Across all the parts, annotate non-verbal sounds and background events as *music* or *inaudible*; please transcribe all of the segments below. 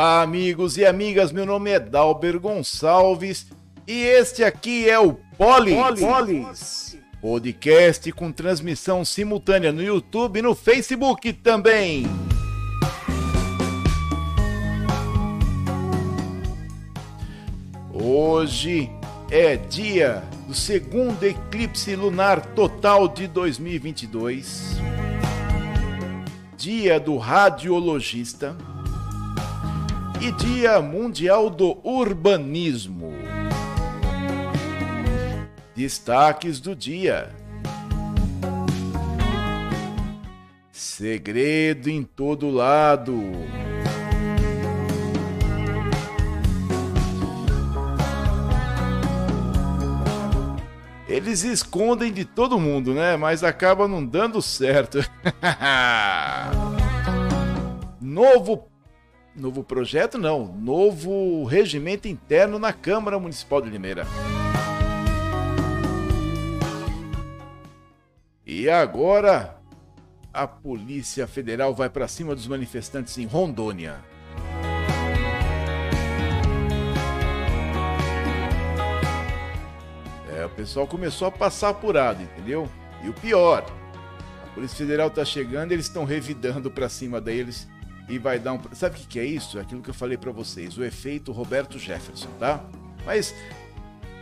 Olá, amigos e amigas. Meu nome é Dalber Gonçalves e este aqui é o Polis. Polis. Podcast com transmissão simultânea no YouTube e no Facebook também. Hoje é dia do segundo eclipse lunar total de 2022. Dia do radiologista e Dia Mundial do Urbanismo. Destaques do dia. Segredo em todo lado. Eles escondem de todo mundo, né? Mas acaba não dando certo. *laughs* Novo Novo projeto não, novo regimento interno na Câmara Municipal de Limeira. E agora a Polícia Federal vai para cima dos manifestantes em Rondônia. É, o pessoal começou a passar apurado, entendeu? E o pior, a Polícia Federal está chegando, eles estão revidando para cima deles e vai dar um. Sabe o que, é isso? É aquilo que eu falei para vocês, o efeito Roberto Jefferson, tá? Mas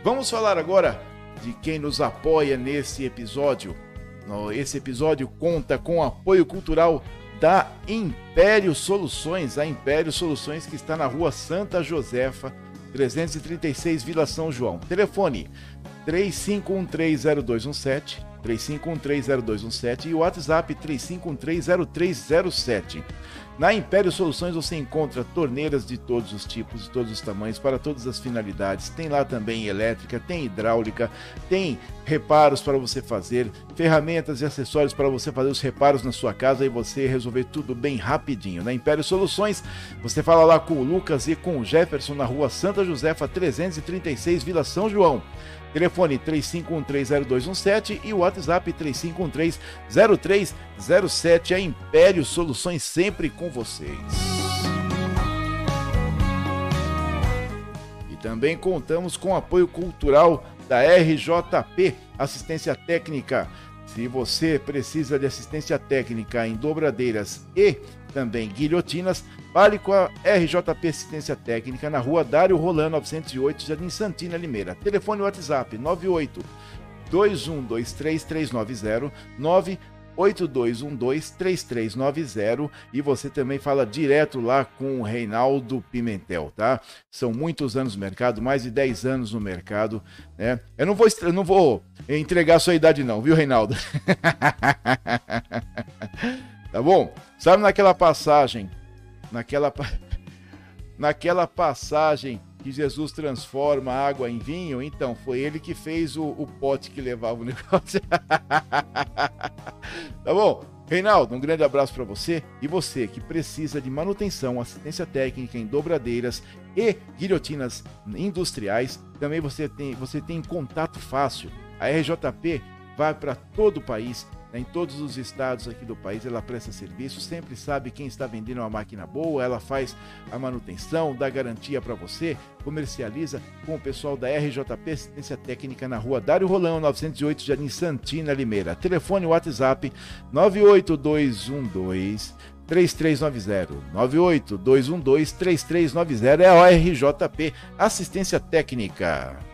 vamos falar agora de quem nos apoia nesse episódio. Esse episódio conta com apoio cultural da Império Soluções, a Império Soluções que está na rua Santa Josefa, 336 Vila São João. Telefone 35130217, 35130217 e o WhatsApp 35130307. Na Império Soluções você encontra torneiras de todos os tipos, de todos os tamanhos, para todas as finalidades. Tem lá também elétrica, tem hidráulica, tem reparos para você fazer, ferramentas e acessórios para você fazer os reparos na sua casa e você resolver tudo bem rapidinho. Na Império Soluções, você fala lá com o Lucas e com o Jefferson na rua Santa Josefa 336, Vila São João. Telefone 35130217 e o WhatsApp 35130307. A Império Soluções sempre com vocês. E também contamos com apoio cultural da RJP, assistência técnica. Se você precisa de assistência técnica em dobradeiras e também guilhotinas, fale com a RJP Assistência Técnica na rua Dário Rolando 908, Jardim Santina, Limeira. Telefone WhatsApp 98 2123 982123390 e você também fala direto lá com o Reinaldo Pimentel, tá? São muitos anos no mercado, mais de 10 anos no mercado, né? Eu não vou, eu não vou entregar a sua idade não, viu, Reinaldo? *laughs* tá bom? Sabe naquela passagem, naquela *laughs* naquela passagem que Jesus transforma água em vinho, então foi ele que fez o, o pote que levava o *laughs* negócio. tá bom? Reinaldo, um grande abraço para você e você que precisa de manutenção, assistência técnica em dobradeiras e guilhotinas industriais, também você tem, você tem contato fácil. A RJP vai para todo o país em todos os estados aqui do país ela presta serviço, sempre sabe quem está vendendo uma máquina boa, ela faz a manutenção, dá garantia para você, comercializa com o pessoal da RJP Assistência Técnica na rua Dário Rolão, 908, Jardim Santina, Limeira. Telefone WhatsApp 98212 3390 98212 3390 é a RJP Assistência Técnica.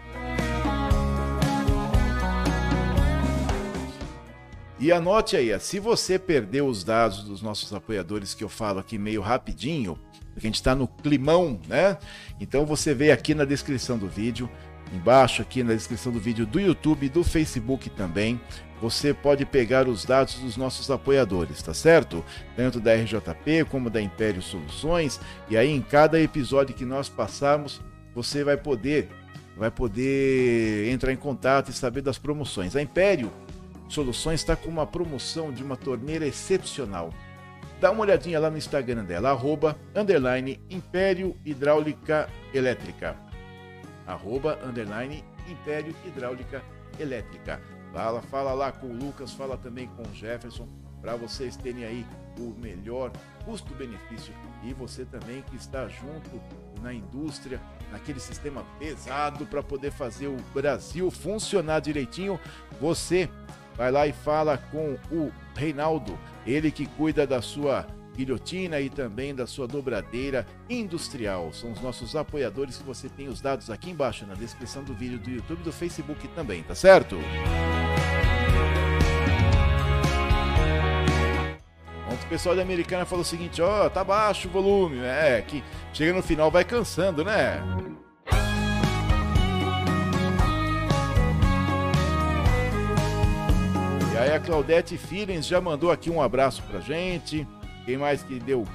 E anote aí, se você perdeu os dados dos nossos apoiadores que eu falo aqui meio rapidinho, porque a gente está no climão, né? Então você vê aqui na descrição do vídeo, embaixo aqui na descrição do vídeo do YouTube do Facebook também, você pode pegar os dados dos nossos apoiadores, tá certo? Tanto da RJP como da Império Soluções, e aí em cada episódio que nós passarmos, você vai poder vai poder entrar em contato e saber das promoções. A Império Soluções está com uma promoção de uma torneira excepcional. Dá uma olhadinha lá no Instagram dela, arroba, underline, Império Hidráulica Elétrica. Arroba, underline, Império Hidráulica Elétrica. Fala, fala lá com o Lucas, fala também com o Jefferson, para vocês terem aí o melhor custo-benefício e você também que está junto na indústria, naquele sistema pesado para poder fazer o Brasil funcionar direitinho, você vai lá e fala com o Reinaldo, ele que cuida da sua guilhotina e também da sua dobradeira industrial. São os nossos apoiadores que você tem os dados aqui embaixo na descrição do vídeo do YouTube e do Facebook também, tá certo? O pessoal da Americana falou o seguinte, ó, oh, tá baixo o volume, é, que chega no final vai cansando, né? Aí a Claudete Filens já mandou aqui um abraço pra gente. Quem mais que deu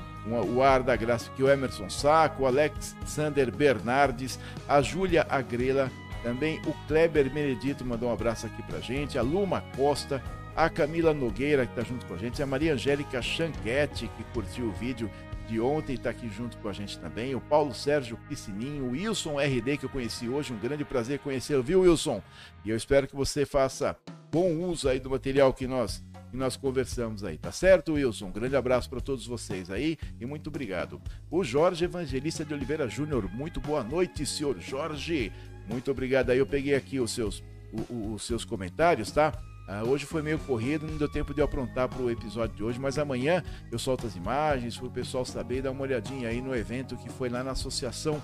o ar da graça que o Emerson Saco, o Alexander Bernardes, a Júlia Agrela, também o Kleber Benedito mandou um abraço aqui pra gente, a Luma Costa, a Camila Nogueira que tá junto com a gente, a Maria Angélica Chanquete que curtiu o vídeo de ontem está aqui junto com a gente também, o Paulo Sérgio Piscininho, o Wilson RD que eu conheci hoje, um grande prazer conhecê-lo, viu Wilson? E eu espero que você faça bom uso aí do material que nós nós conversamos aí, tá certo, Wilson? Um grande abraço para todos vocês aí e muito obrigado. O Jorge Evangelista de Oliveira Júnior, muito boa noite, senhor Jorge. Muito obrigado aí. Eu peguei aqui os seus, os seus comentários, tá? Ah, hoje foi meio corrido, não deu tempo de eu aprontar para o episódio de hoje, mas amanhã eu solto as imagens para o pessoal saber e dar uma olhadinha aí no evento que foi lá na Associação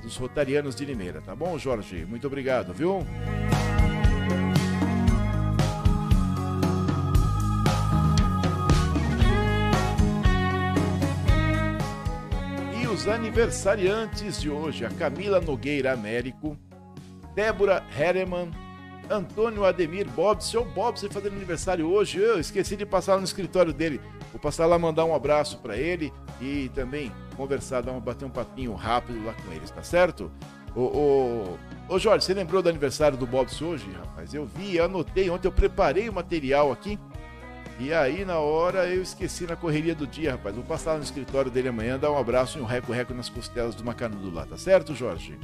dos Rotarianos de Limeira, tá bom, Jorge? Muito obrigado, viu? os aniversariantes de hoje: a Camila Nogueira Américo, Débora Herreman, Antônio Ademir Bob. Seu Bob, você fazendo aniversário hoje, eu esqueci de passar no escritório dele. Vou passar lá mandar um abraço para ele e também conversar, dar um, bater um papinho rápido lá com eles, tá certo? Ô, ô, ô Jorge, você lembrou do aniversário do Bobs hoje, rapaz? Eu vi, anotei ontem, eu preparei o material aqui e aí, na hora, eu esqueci na correria do dia, rapaz. Vou passar lá no escritório dele amanhã, dar um abraço e um reco-reco nas costelas do macanudo lá, tá certo, Jorge?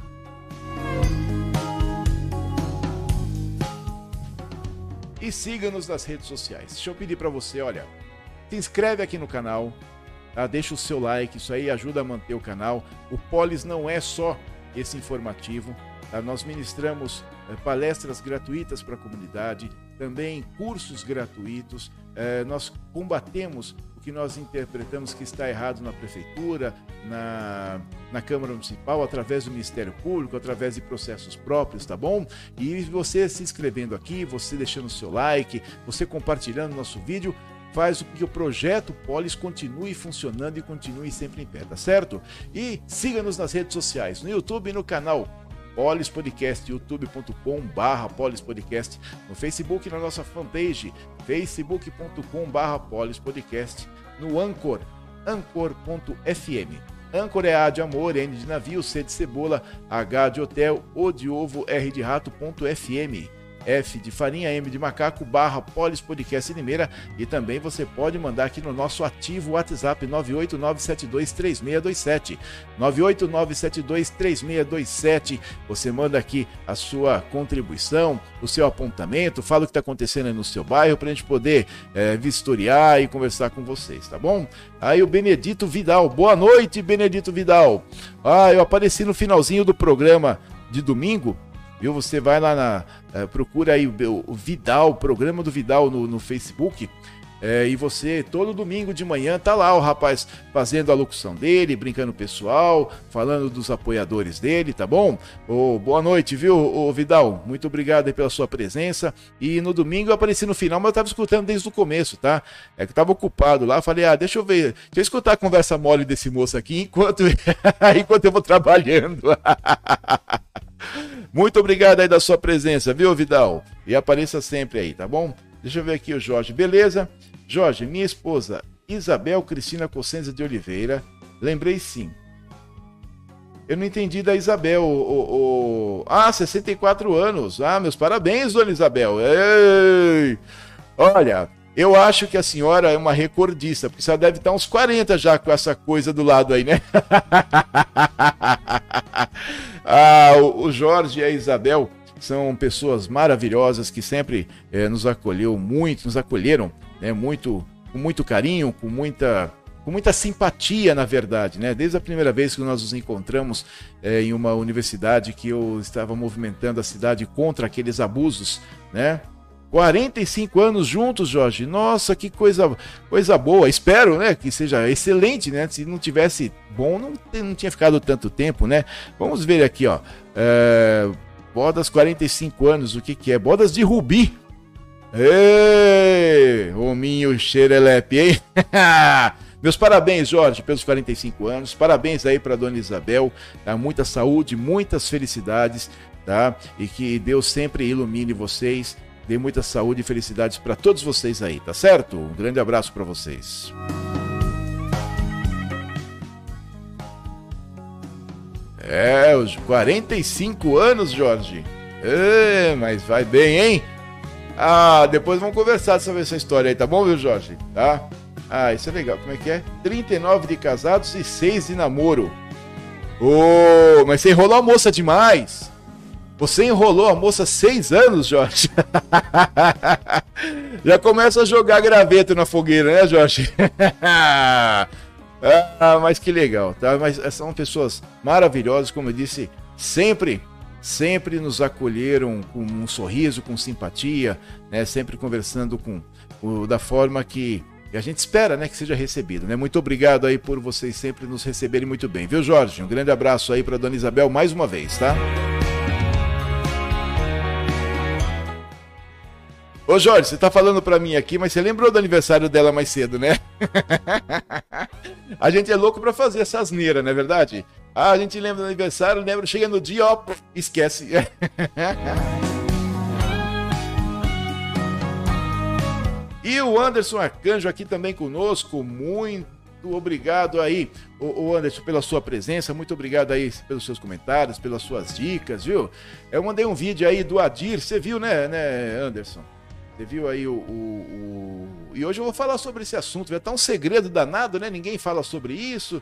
E siga-nos nas redes sociais. Deixa eu pedir para você, olha, se inscreve aqui no canal, tá? deixa o seu like, isso aí ajuda a manter o canal. O Polis não é só esse informativo, tá? nós ministramos é, palestras gratuitas para a comunidade, também cursos gratuitos. É, nós combatemos que nós interpretamos que está errado na prefeitura, na, na Câmara Municipal, através do Ministério Público, através de processos próprios, tá bom? E você se inscrevendo aqui, você deixando o seu like, você compartilhando nosso vídeo, faz com que o projeto Polis continue funcionando e continue sempre em pé, tá certo? E siga-nos nas redes sociais, no YouTube e no canal Polis Podcast, youtube.com barra Polis Podcast, no Facebook, na nossa fanpage, facebook.com barra Polis Podcast, no Anchor, anchor.fm. Anchor é A de amor, N de navio, C de cebola, H de hotel, O de ovo, R de rato.fm. F de farinha, M de macaco, barra Polis Podcast Limeira. E também você pode mandar aqui no nosso ativo WhatsApp 989723627. 989723627. Você manda aqui a sua contribuição, o seu apontamento, fala o que está acontecendo aí no seu bairro para a gente poder é, vistoriar e conversar com vocês, tá bom? Aí o Benedito Vidal. Boa noite, Benedito Vidal. Ah, eu apareci no finalzinho do programa de domingo viu? Você vai lá na. Uh, procura aí o, o, Vidal, o programa do Vidal no, no Facebook. É, e você, todo domingo de manhã, tá lá o rapaz fazendo a locução dele, brincando pessoal, falando dos apoiadores dele, tá bom? Oh, boa noite, viu, oh, Vidal? Muito obrigado pela sua presença. E no domingo eu apareci no final, mas eu tava escutando desde o começo, tá? É que eu tava ocupado lá, falei, ah, deixa eu ver, deixa eu escutar a conversa mole desse moço aqui enquanto, *laughs* enquanto eu vou trabalhando. *laughs* Muito obrigado aí da sua presença, viu, Vidal? E apareça sempre aí, tá bom? Deixa eu ver aqui o Jorge, beleza? Jorge, minha esposa Isabel Cristina Cossenza de Oliveira, lembrei sim. Eu não entendi da Isabel. O, o. Ah, 64 anos. Ah, meus parabéns, dona Isabel. Ei! Olha, eu acho que a senhora é uma recordista, porque você deve estar uns 40 já com essa coisa do lado aí, né? *laughs* ah, o Jorge e a Isabel são pessoas maravilhosas que sempre eh, nos acolheu muito, nos acolheram né, muito com muito carinho, com muita com muita simpatia, na verdade, né? Desde a primeira vez que nós nos encontramos é, em uma universidade que eu estava movimentando a cidade contra aqueles abusos, né? 45 anos juntos, Jorge. Nossa, que coisa, coisa boa. Espero, né, que seja excelente, né? Se não tivesse bom, não, não tinha ficado tanto tempo, né? Vamos ver aqui, ó. É, bodas 45 anos, o que que é? Bodas de rubi. Ei, hominho xerelepe, hein? *laughs* Meus parabéns, Jorge, pelos 45 anos. Parabéns aí para dona Isabel. Tá? Muita saúde, muitas felicidades, tá? E que Deus sempre ilumine vocês. Dê muita saúde e felicidades para todos vocês aí, tá certo? Um grande abraço para vocês. É, os 45 anos, Jorge. É, mas vai bem, hein? Ah, depois vamos conversar sobre essa história aí, tá bom, viu, Jorge? Tá? Ah, isso é legal. Como é que é? 39 de casados e 6 de namoro. Ô, oh, mas você enrolou a moça demais. Você enrolou a moça seis anos, Jorge. *laughs* Já começa a jogar graveto na fogueira, né, Jorge? *laughs* ah, mas que legal, tá? Mas são pessoas maravilhosas, como eu disse, sempre, sempre nos acolheram com um sorriso, com simpatia, né? Sempre conversando com da forma que a gente espera, né, que seja recebido, né? Muito obrigado aí por vocês sempre nos receberem muito bem, viu, Jorge? Um grande abraço aí para dona Isabel mais uma vez, tá? Ô Jorge, você tá falando para mim aqui, mas você lembrou do aniversário dela mais cedo, né? *laughs* a gente é louco para fazer essa asneira, não é verdade? Ah, a gente lembra do aniversário, lembra, chega no dia, ó, esquece. *laughs* E o Anderson Arcanjo aqui também conosco, muito obrigado aí, o, Anderson, pela sua presença, muito obrigado aí pelos seus comentários, pelas suas dicas, viu? Eu mandei um vídeo aí do Adir, você viu, né, né Anderson? Você viu aí o, o, o, E hoje eu vou falar sobre esse assunto, vai estar um segredo danado, né? Ninguém fala sobre isso,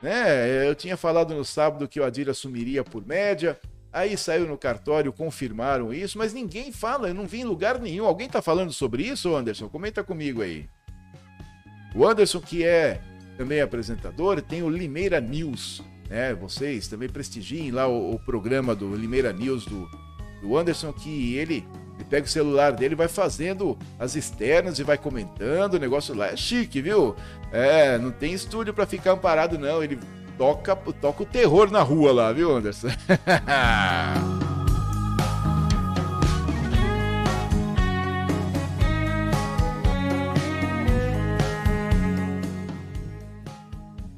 né? Eu tinha falado no sábado que o Adir assumiria por média, Aí saiu no cartório, confirmaram isso, mas ninguém fala, eu não vi em lugar nenhum. Alguém está falando sobre isso, Anderson? Comenta comigo aí. O Anderson, que é também apresentador, tem o Limeira News, né? Vocês também prestigiem lá o, o programa do Limeira News do, do Anderson, que ele, ele pega o celular dele vai fazendo as externas e vai comentando. O negócio lá é chique, viu? É, não tem estúdio para ficar amparado, não. Ele toca, toca o terror na rua lá, viu, Anderson? *laughs*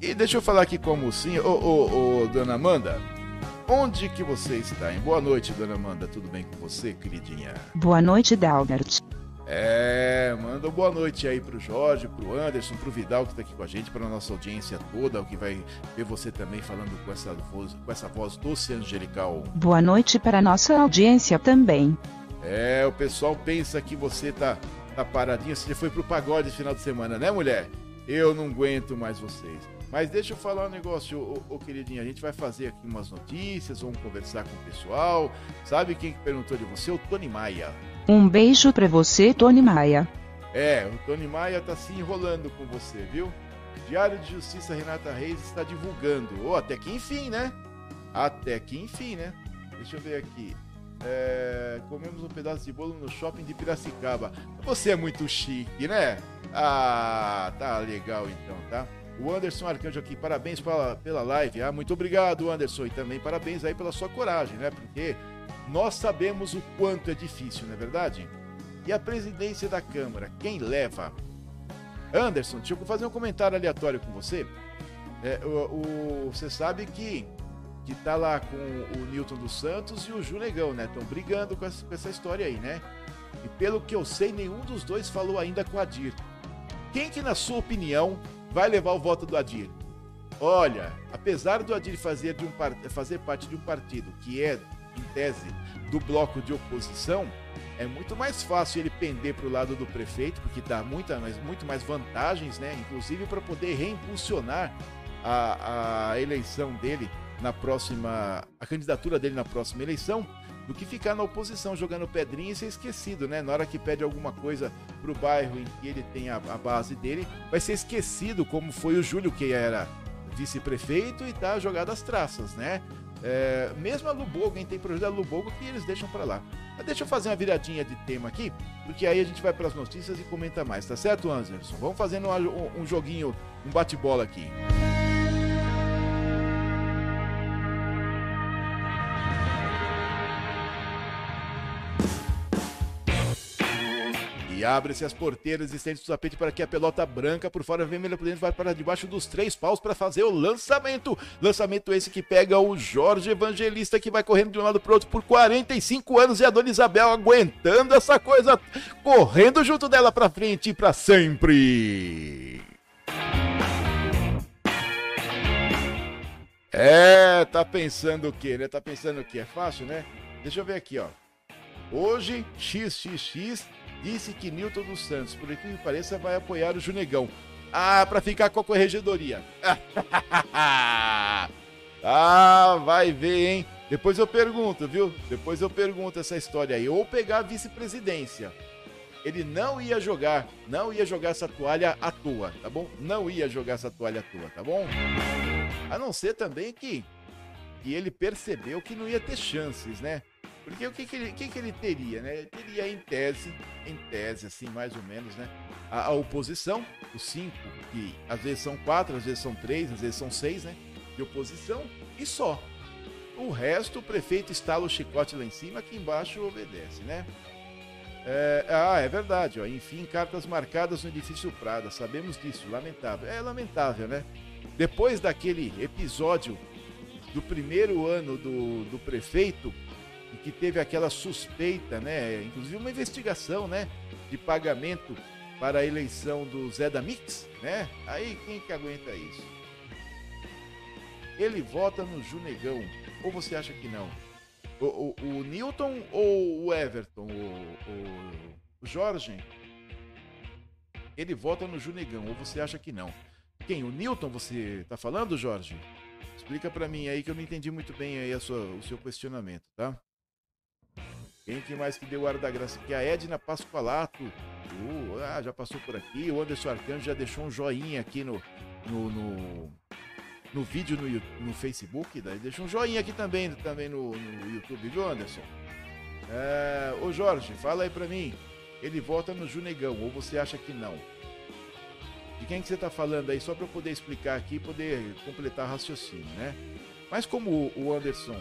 e deixa eu falar aqui com a mocinha. Ô, ô, ô, dona Amanda, onde que você está? Hein? Boa noite, dona Amanda. Tudo bem com você, queridinha? Boa noite, Dalbert. É, manda boa noite aí pro Jorge, pro Anderson, pro Vidal que tá aqui com a gente, pra nossa audiência toda, o que vai ver você também falando com essa voz, com essa voz doce angelical. Boa noite para nossa audiência também. É, o pessoal pensa que você tá, tá paradinha, você foi pro pagode esse final de semana, né, mulher? Eu não aguento mais vocês. Mas deixa eu falar um negócio, ô, ô, queridinha. A gente vai fazer aqui umas notícias, vamos conversar com o pessoal. Sabe quem que perguntou de você? O Tony Maia. Um beijo para você, Tony Maia. É, o Tony Maia tá se enrolando com você, viu? Diário de Justiça Renata Reis está divulgando. Oh, até que enfim, né? Até que enfim, né? Deixa eu ver aqui. É, comemos um pedaço de bolo no shopping de Piracicaba. Você é muito chique, né? Ah, tá legal então, tá? O Anderson Arcanjo aqui, parabéns pela, pela live. Ah, muito obrigado, Anderson. E também parabéns aí pela sua coragem, né? Porque nós sabemos o quanto é difícil, não é verdade? E a presidência da Câmara, quem leva? Anderson, deixa eu fazer um comentário aleatório com você. É, o, o, você sabe que que tá lá com o Newton dos Santos e o Ju Negão, né? Estão brigando com essa, com essa, história aí, né? E pelo que eu sei, nenhum dos dois falou ainda com o Adir. Quem que, na sua opinião, vai levar o voto do Adir? Olha, apesar do Adir fazer, um, fazer parte de um partido que é em tese, do bloco de oposição, é muito mais fácil ele pender para o lado do prefeito, porque dá muita, mas, muito mais vantagens, né? inclusive para poder reimpulsionar a, a eleição dele na próxima. a candidatura dele na próxima eleição do que ficar na oposição jogando pedrinha e ser esquecido, né? Na hora que pede alguma coisa pro bairro em que ele tem a, a base dele, vai ser esquecido, como foi o Júlio, que era vice-prefeito e tá jogado às traças, né? É, mesmo a Lubogo, quem tem projeto da Lubogo, que eles deixam para lá. Mas deixa eu fazer uma viradinha de tema aqui, porque aí a gente vai para as notícias e comenta mais, tá certo, Anderson? Vamos fazendo um, um joguinho, um bate-bola aqui. E abre-se as porteiras existentes do tapete para que a pelota branca por fora vermelha por dentro vai para debaixo dos três paus para fazer o lançamento. Lançamento esse que pega o Jorge Evangelista que vai correndo de um lado para o outro por 45 anos e a Dona Isabel aguentando essa coisa, correndo junto dela para frente e para sempre. É, tá pensando o quê, né? Tá pensando o quê? É fácil, né? Deixa eu ver aqui, ó. Hoje, XXX disse que Newton dos Santos, por que pareça, vai apoiar o Junegão. Ah, para ficar com a corregedoria. *laughs* ah, vai ver, hein? Depois eu pergunto, viu? Depois eu pergunto essa história aí. Ou pegar a vice-presidência. Ele não ia jogar, não ia jogar essa toalha à toa, tá bom? Não ia jogar essa toalha à toa, tá bom? A não ser também que, que ele percebeu que não ia ter chances, né? Porque o que, que, ele, que, que ele teria, né? Ele teria em tese, em tese, assim, mais ou menos, né? A, a, oposição, os cinco, que às vezes são quatro, às vezes são três, às vezes são seis, né? De oposição, e só. O resto, o prefeito estala o chicote lá em cima, aqui embaixo obedece, né? É, ah, é verdade, ó. Enfim, cartas marcadas no edifício Prada. Sabemos disso, lamentável. É lamentável, né? Depois daquele episódio do primeiro ano do, do prefeito, e que teve aquela suspeita, né, inclusive uma investigação, né, de pagamento para a eleição do Zé da Mix, né? Aí quem que aguenta isso? Ele vota no Junegão, ou você acha que não? O, o, o Newton ou o Everton? O, o, o Jorge? Ele vota no Junegão, ou você acha que não? Quem? O Newton você tá falando, Jorge? Explica para mim aí que eu não entendi muito bem aí sua, o seu questionamento, tá? Quem que mais que deu o ar da graça aqui? A Edna Pascoalato. Uh, ah, já passou por aqui. O Anderson Arcanjo já deixou um joinha aqui no, no, no, no vídeo no, no Facebook. Daí deixou um joinha aqui também, também no, no YouTube, viu, Anderson? É, ô Jorge, fala aí pra mim. Ele vota no Junegão, ou você acha que não? De quem que você tá falando aí? Só para eu poder explicar aqui e poder completar o raciocínio, né? Mas como o Anderson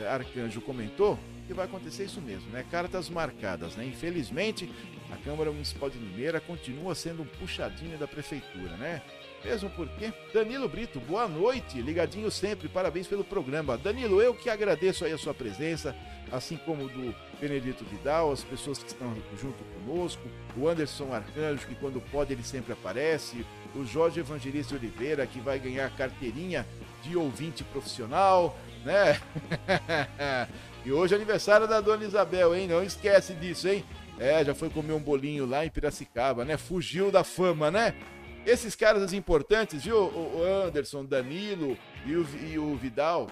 é, Arcanjo comentou, que vai acontecer isso mesmo, né? Cartas marcadas, né? Infelizmente, a Câmara Municipal de Limeira continua sendo um puxadinho da prefeitura, né? Mesmo porque Danilo Brito, boa noite, ligadinho sempre, parabéns pelo programa. Danilo, eu que agradeço aí a sua presença, assim como do Benedito Vidal, as pessoas que estão junto conosco, o Anderson Arcanjo, que quando pode ele sempre aparece, o Jorge Evangelista Oliveira, que vai ganhar carteirinha de ouvinte profissional, né? *laughs* e hoje é aniversário da dona Isabel, hein? Não esquece disso, hein? É, já foi comer um bolinho lá em Piracicaba, né? Fugiu da fama, né? Esses caras importantes, viu? O Anderson, Danilo e o, e o Vidal.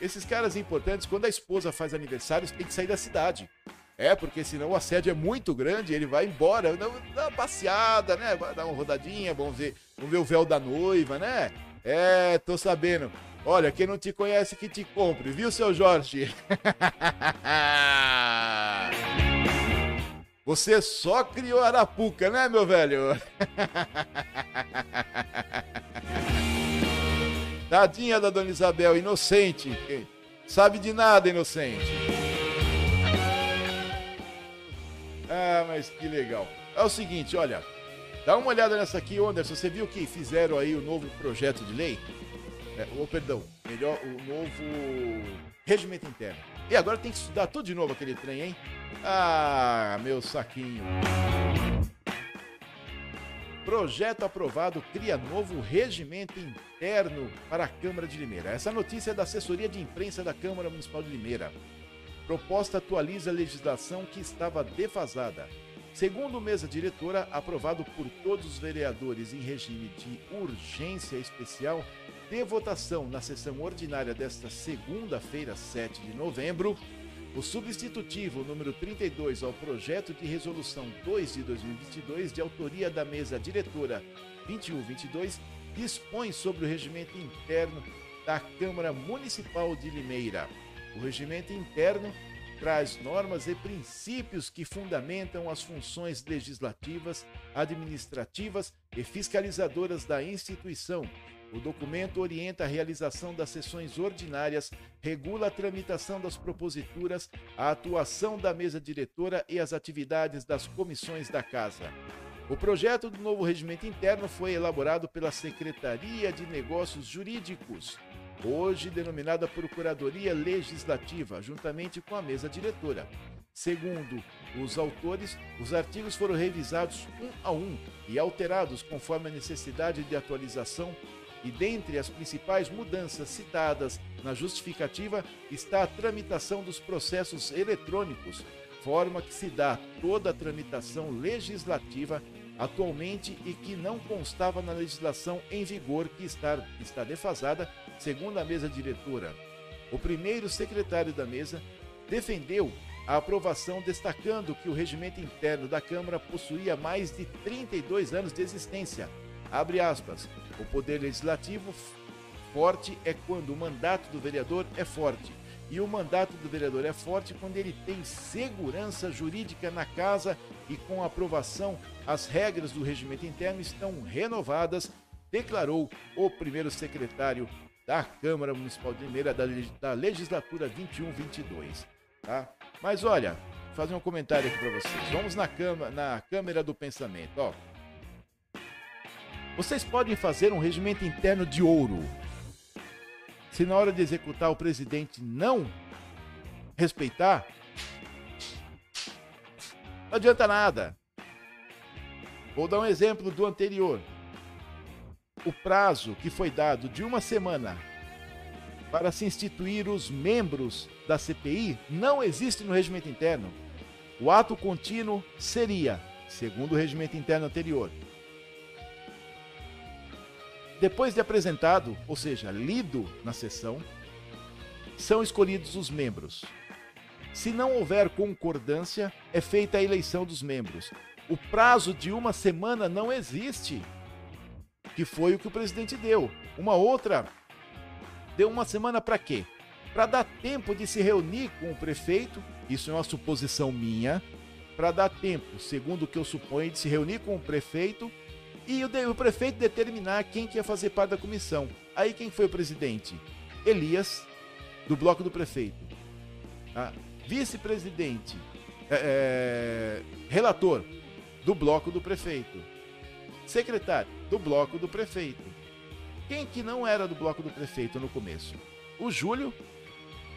Esses caras importantes, quando a esposa faz aniversário, tem que sair da cidade. É, porque senão o assédio é muito grande, ele vai embora, dá uma passeada, né? Dar uma rodadinha, vamos ver, vamos ver o véu da noiva, né? É, tô sabendo. Olha, quem não te conhece que te compre, viu, seu Jorge? *laughs* Você só criou Arapuca, né, meu velho? *laughs* Tadinha da dona Isabel, inocente. Sabe de nada, inocente. Ah, mas que legal. É o seguinte, olha. Dá uma olhada nessa aqui, Anderson. Você viu que fizeram aí o novo projeto de lei? É, ou, perdão, melhor, o novo regimento interno. E agora tem que estudar tudo de novo aquele trem, hein? Ah, meu saquinho. Projeto aprovado cria novo regimento interno para a Câmara de Limeira. Essa notícia é da assessoria de imprensa da Câmara Municipal de Limeira. Proposta atualiza a legislação que estava defasada. Segundo mesa diretora, aprovado por todos os vereadores em regime de urgência especial, de votação na sessão ordinária desta segunda-feira, 7 de novembro, o substitutivo número 32 ao projeto de resolução 2 de 2022, de autoria da mesa diretora 2122, dispõe sobre o regimento interno da Câmara Municipal de Limeira. O regimento interno traz normas e princípios que fundamentam as funções legislativas, administrativas e fiscalizadoras da instituição. O documento orienta a realização das sessões ordinárias, regula a tramitação das proposituras, a atuação da mesa diretora e as atividades das comissões da Casa. O projeto do novo regimento interno foi elaborado pela Secretaria de Negócios Jurídicos, hoje denominada Procuradoria Legislativa, juntamente com a mesa diretora. Segundo os autores, os artigos foram revisados um a um e alterados conforme a necessidade de atualização, e dentre as principais mudanças citadas na justificativa está a tramitação dos processos eletrônicos, forma que se dá toda a tramitação legislativa atualmente e que não constava na legislação em vigor que está, está defasada, segundo a mesa diretora. O primeiro secretário da mesa defendeu a aprovação, destacando que o regimento interno da Câmara possuía mais de 32 anos de existência. Abre aspas. O poder legislativo forte é quando o mandato do vereador é forte e o mandato do vereador é forte quando ele tem segurança jurídica na casa e com aprovação as regras do regimento interno estão renovadas, declarou o primeiro secretário da Câmara Municipal de Limeira da, da legislatura 21-22. Tá? Mas olha, vou fazer um comentário aqui para vocês. Vamos na, cama, na câmera do pensamento. Ó. Vocês podem fazer um regimento interno de ouro se na hora de executar o presidente não respeitar, não adianta nada. Vou dar um exemplo do anterior. O prazo que foi dado de uma semana para se instituir os membros da CPI não existe no regimento interno. O ato contínuo seria, segundo o regimento interno anterior, depois de apresentado, ou seja, lido na sessão, são escolhidos os membros. Se não houver concordância, é feita a eleição dos membros. O prazo de uma semana não existe, que foi o que o presidente deu. Uma outra deu uma semana para quê? Para dar tempo de se reunir com o prefeito, isso é uma suposição minha, para dar tempo, segundo o que eu suponho, de se reunir com o prefeito e o, o, prefeito determinar quem que ia fazer parte da comissão. Aí quem foi o presidente? Elias, do bloco do prefeito. Ah, Vice-presidente, é, é, relator, do bloco do prefeito. Secretário, do bloco do prefeito. Quem que não era do bloco do prefeito no começo? O Júlio,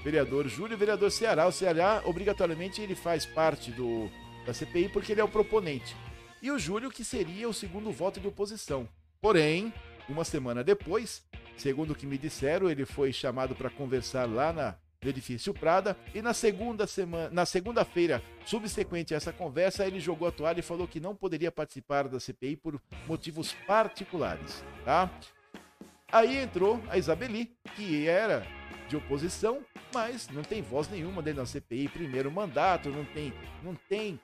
vereador Júlio, vereador Ceará. O Ceará, obrigatoriamente, ele faz parte do, da CPI porque ele é o proponente e o Júlio, que seria o segundo voto de oposição. Porém, uma semana depois, segundo o que me disseram, ele foi chamado para conversar lá na, no edifício Prada e na segunda semana, na segunda-feira subsequente a essa conversa, ele jogou a toalha e falou que não poderia participar da CPI por motivos particulares, tá? Aí entrou a Isabeli, que era de oposição, mas não tem voz nenhuma dentro da CPI, primeiro mandato, não tem, não tem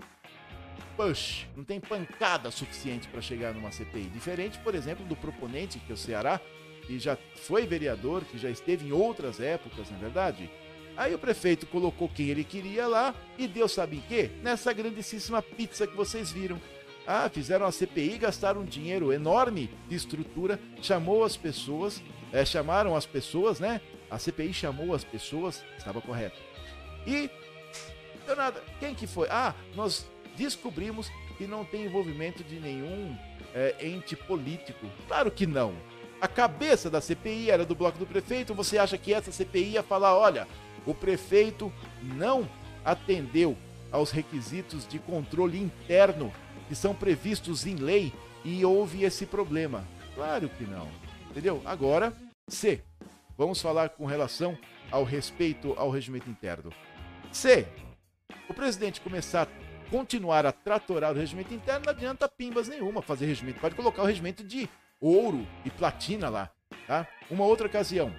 push, não tem pancada suficiente para chegar numa CPI. Diferente, por exemplo, do proponente, que é o Ceará, que já foi vereador, que já esteve em outras épocas, na é verdade. Aí o prefeito colocou quem ele queria lá e deu, sabe em quê? Nessa grandíssima pizza que vocês viram. Ah, fizeram a CPI, gastaram um dinheiro enorme de estrutura, chamou as pessoas, é, chamaram as pessoas, né? A CPI chamou as pessoas, estava correto. E deu nada. Quem que foi? Ah, nós descobrimos que não tem envolvimento de nenhum é, ente político. Claro que não. A cabeça da CPI era do bloco do prefeito. Você acha que essa CPI ia falar: olha, o prefeito não atendeu aos requisitos de controle interno que são previstos em lei e houve esse problema? Claro que não. Entendeu? Agora, C. Vamos falar com relação ao respeito ao regimento interno. C. O presidente começar continuar a tratorar o regimento interno, não adianta pimbas nenhuma fazer regimento. Pode colocar o regimento de ouro e platina lá. Tá? Uma outra ocasião,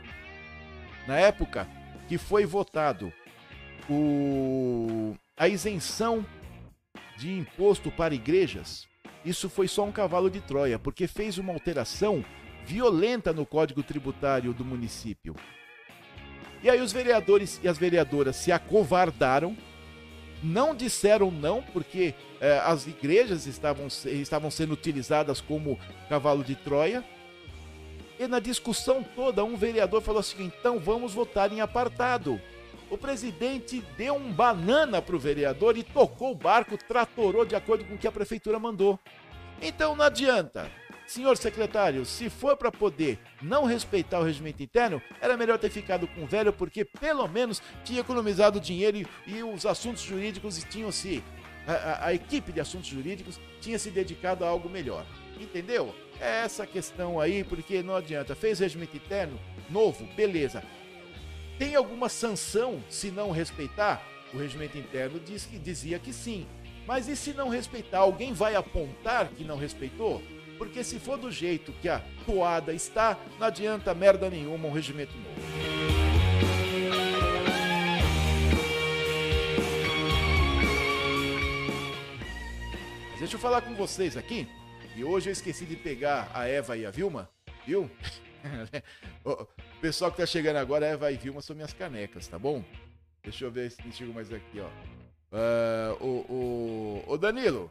na época que foi votado o, a isenção de imposto para igrejas, isso foi só um cavalo de Troia, porque fez uma alteração violenta no Código Tributário do município. E aí os vereadores e as vereadoras se acovardaram, não disseram não, porque eh, as igrejas estavam, estavam sendo utilizadas como cavalo de Troia. E na discussão toda, um vereador falou assim: então vamos votar em apartado. O presidente deu um banana para o vereador e tocou o barco, tratorou de acordo com o que a prefeitura mandou. Então não adianta. Senhor secretário, se for para poder não respeitar o regimento interno, era melhor ter ficado com o velho, porque pelo menos tinha economizado dinheiro e, e os assuntos jurídicos tinham se. A, a, a, equipe de assuntos jurídicos tinha se dedicado a algo melhor. Entendeu? É essa questão aí, porque não adianta. Fez regimento interno novo, beleza. Tem alguma sanção se não respeitar? O regimento interno diz que, dizia que sim. Mas e se não respeitar? Alguém vai apontar que não respeitou? Porque se for do jeito que a toada está, não adianta merda nenhuma um regimento novo. Mas deixa eu falar com vocês aqui. E hoje eu esqueci de pegar a Eva e a Vilma, viu? *laughs* o pessoal que tá chegando agora, Eva e Vilma são minhas canecas, tá bom? Deixa eu ver se chego mais aqui, ó. Uh, o, o, o Danilo,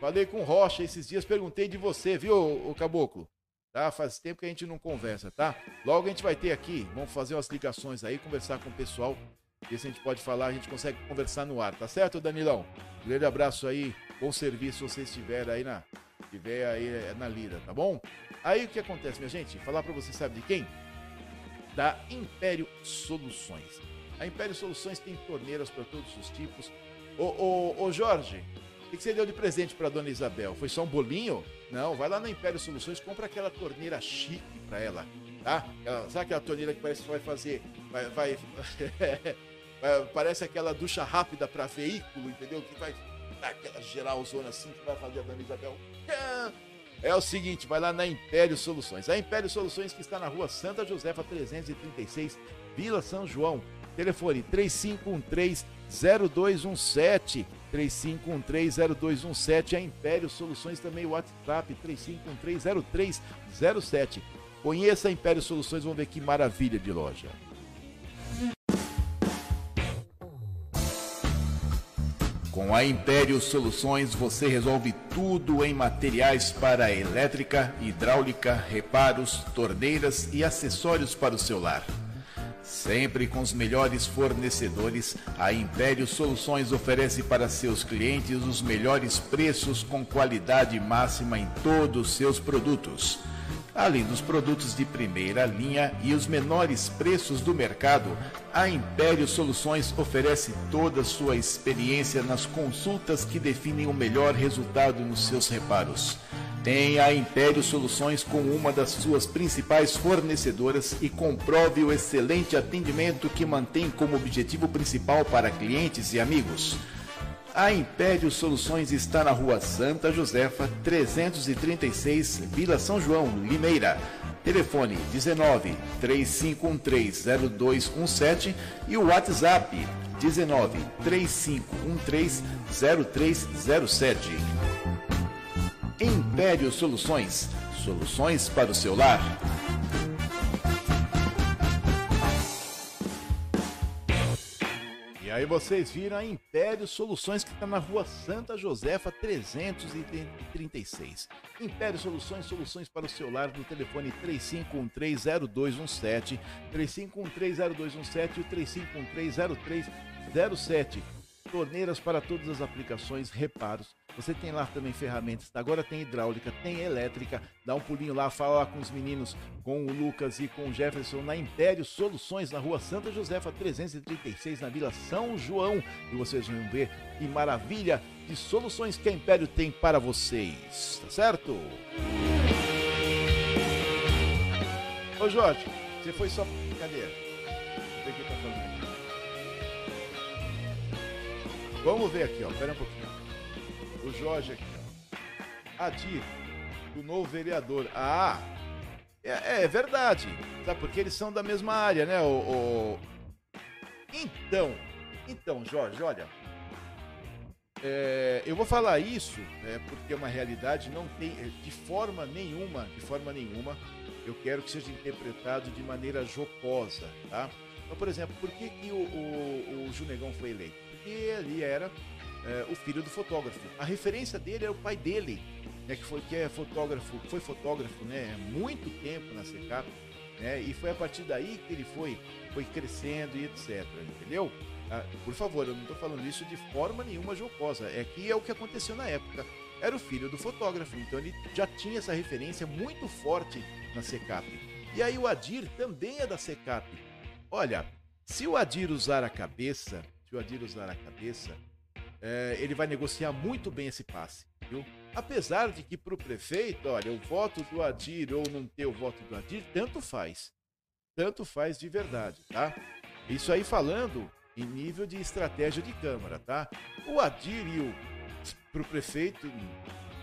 Falei com Rocha esses dias, perguntei de você, viu, o Caboclo? Tá? Faz tempo que a gente não conversa, tá? Logo a gente vai ter aqui, vamos fazer umas ligações aí, conversar com o pessoal, ver se a gente pode falar, a gente consegue conversar no ar, tá certo, Danilão? Grande abraço aí, bom serviço se você estiver aí na, estiver aí eh, na lida, tá bom? Aí o que acontece, minha gente? Falar para você, sabe de quem? Da Império Soluções. A Império Soluções tem torneiras para todos os tipos. Ô, ô, ô Jorge, que você deu de presente para dona Isabel? Foi só um bolinho? Não, vai lá na Império Soluções, compra aquela torneira chique para ela, tá? Ela, sabe aquela torneira que parece que vai fazer, vai, vai, *laughs* parece aquela ducha rápida para veículo, entendeu? Que vai dar aquela geralzona assim que vai fazer a dona Isabel. É o seguinte, vai lá na Império Soluções. A Império Soluções que está na rua Santa Josefa 336, Vila São João. Telefone 3513 0217 35130217, a Império Soluções também WhatsApp 35130307. Conheça a Império Soluções, vamos ver que maravilha de loja. Com a Império Soluções você resolve tudo em materiais para elétrica, hidráulica, reparos, torneiras e acessórios para o celular. Sempre com os melhores fornecedores, a Império Soluções oferece para seus clientes os melhores preços com qualidade máxima em todos os seus produtos. Além dos produtos de primeira linha e os menores preços do mercado, a Império Soluções oferece toda a sua experiência nas consultas que definem o melhor resultado nos seus reparos. Tenha a Império Soluções como uma das suas principais fornecedoras e comprove o excelente atendimento que mantém como objetivo principal para clientes e amigos. A Império Soluções está na rua Santa Josefa, 336, Vila São João, Limeira. Telefone 19 3513 0217 e o WhatsApp 19 3513 0307. Império Soluções. Soluções para o seu lar. E aí vocês viram a Império Soluções que está na rua Santa Josefa 336. Império Soluções, soluções para o celular no telefone 35130217, 35130217 e o 35130307 torneiras para todas as aplicações, reparos. Você tem lá também ferramentas. Agora tem hidráulica, tem elétrica. Dá um pulinho lá, fala lá com os meninos, com o Lucas e com o Jefferson na Império Soluções, na rua Santa Josefa 336, na Vila São João. E vocês vão ver que maravilha de soluções que a Império tem para vocês. Tá certo? Ô Jorge, você foi só. Cadê? Vamos ver aqui, ó. Pera um pouquinho. O Jorge aqui, ó. Adir, do novo vereador. Ah! É, é verdade, sabe? Porque eles são da mesma área, né? O, o... Então, então, Jorge, olha. É, eu vou falar isso é, porque é uma realidade, não tem de forma nenhuma, de forma nenhuma, eu quero que seja interpretado de maneira jocosa, tá? Então, por exemplo, por que, que o, o, o Junegão foi eleito? Porque ele era é, o filho do fotógrafo. A referência dele era o pai dele, né, que foi que é fotógrafo, foi fotógrafo, né, muito tempo na Secap, né? E foi a partir daí que ele foi foi crescendo e etc, entendeu? Ah, por favor, eu não estou falando isso de forma nenhuma jocosa. É que é o que aconteceu na época. Era o filho do fotógrafo, então ele já tinha essa referência muito forte na Secap. E aí o Adir também é da Secap. Olha, se o Adir usar a cabeça, se o Adir usar a cabeça, é, ele vai negociar muito bem esse passe, viu? Apesar de que para o prefeito, olha, o voto do Adir ou não ter o voto do Adir, tanto faz. Tanto faz de verdade, tá? Isso aí falando em nível de estratégia de Câmara, tá? O Adir e o para o prefeito,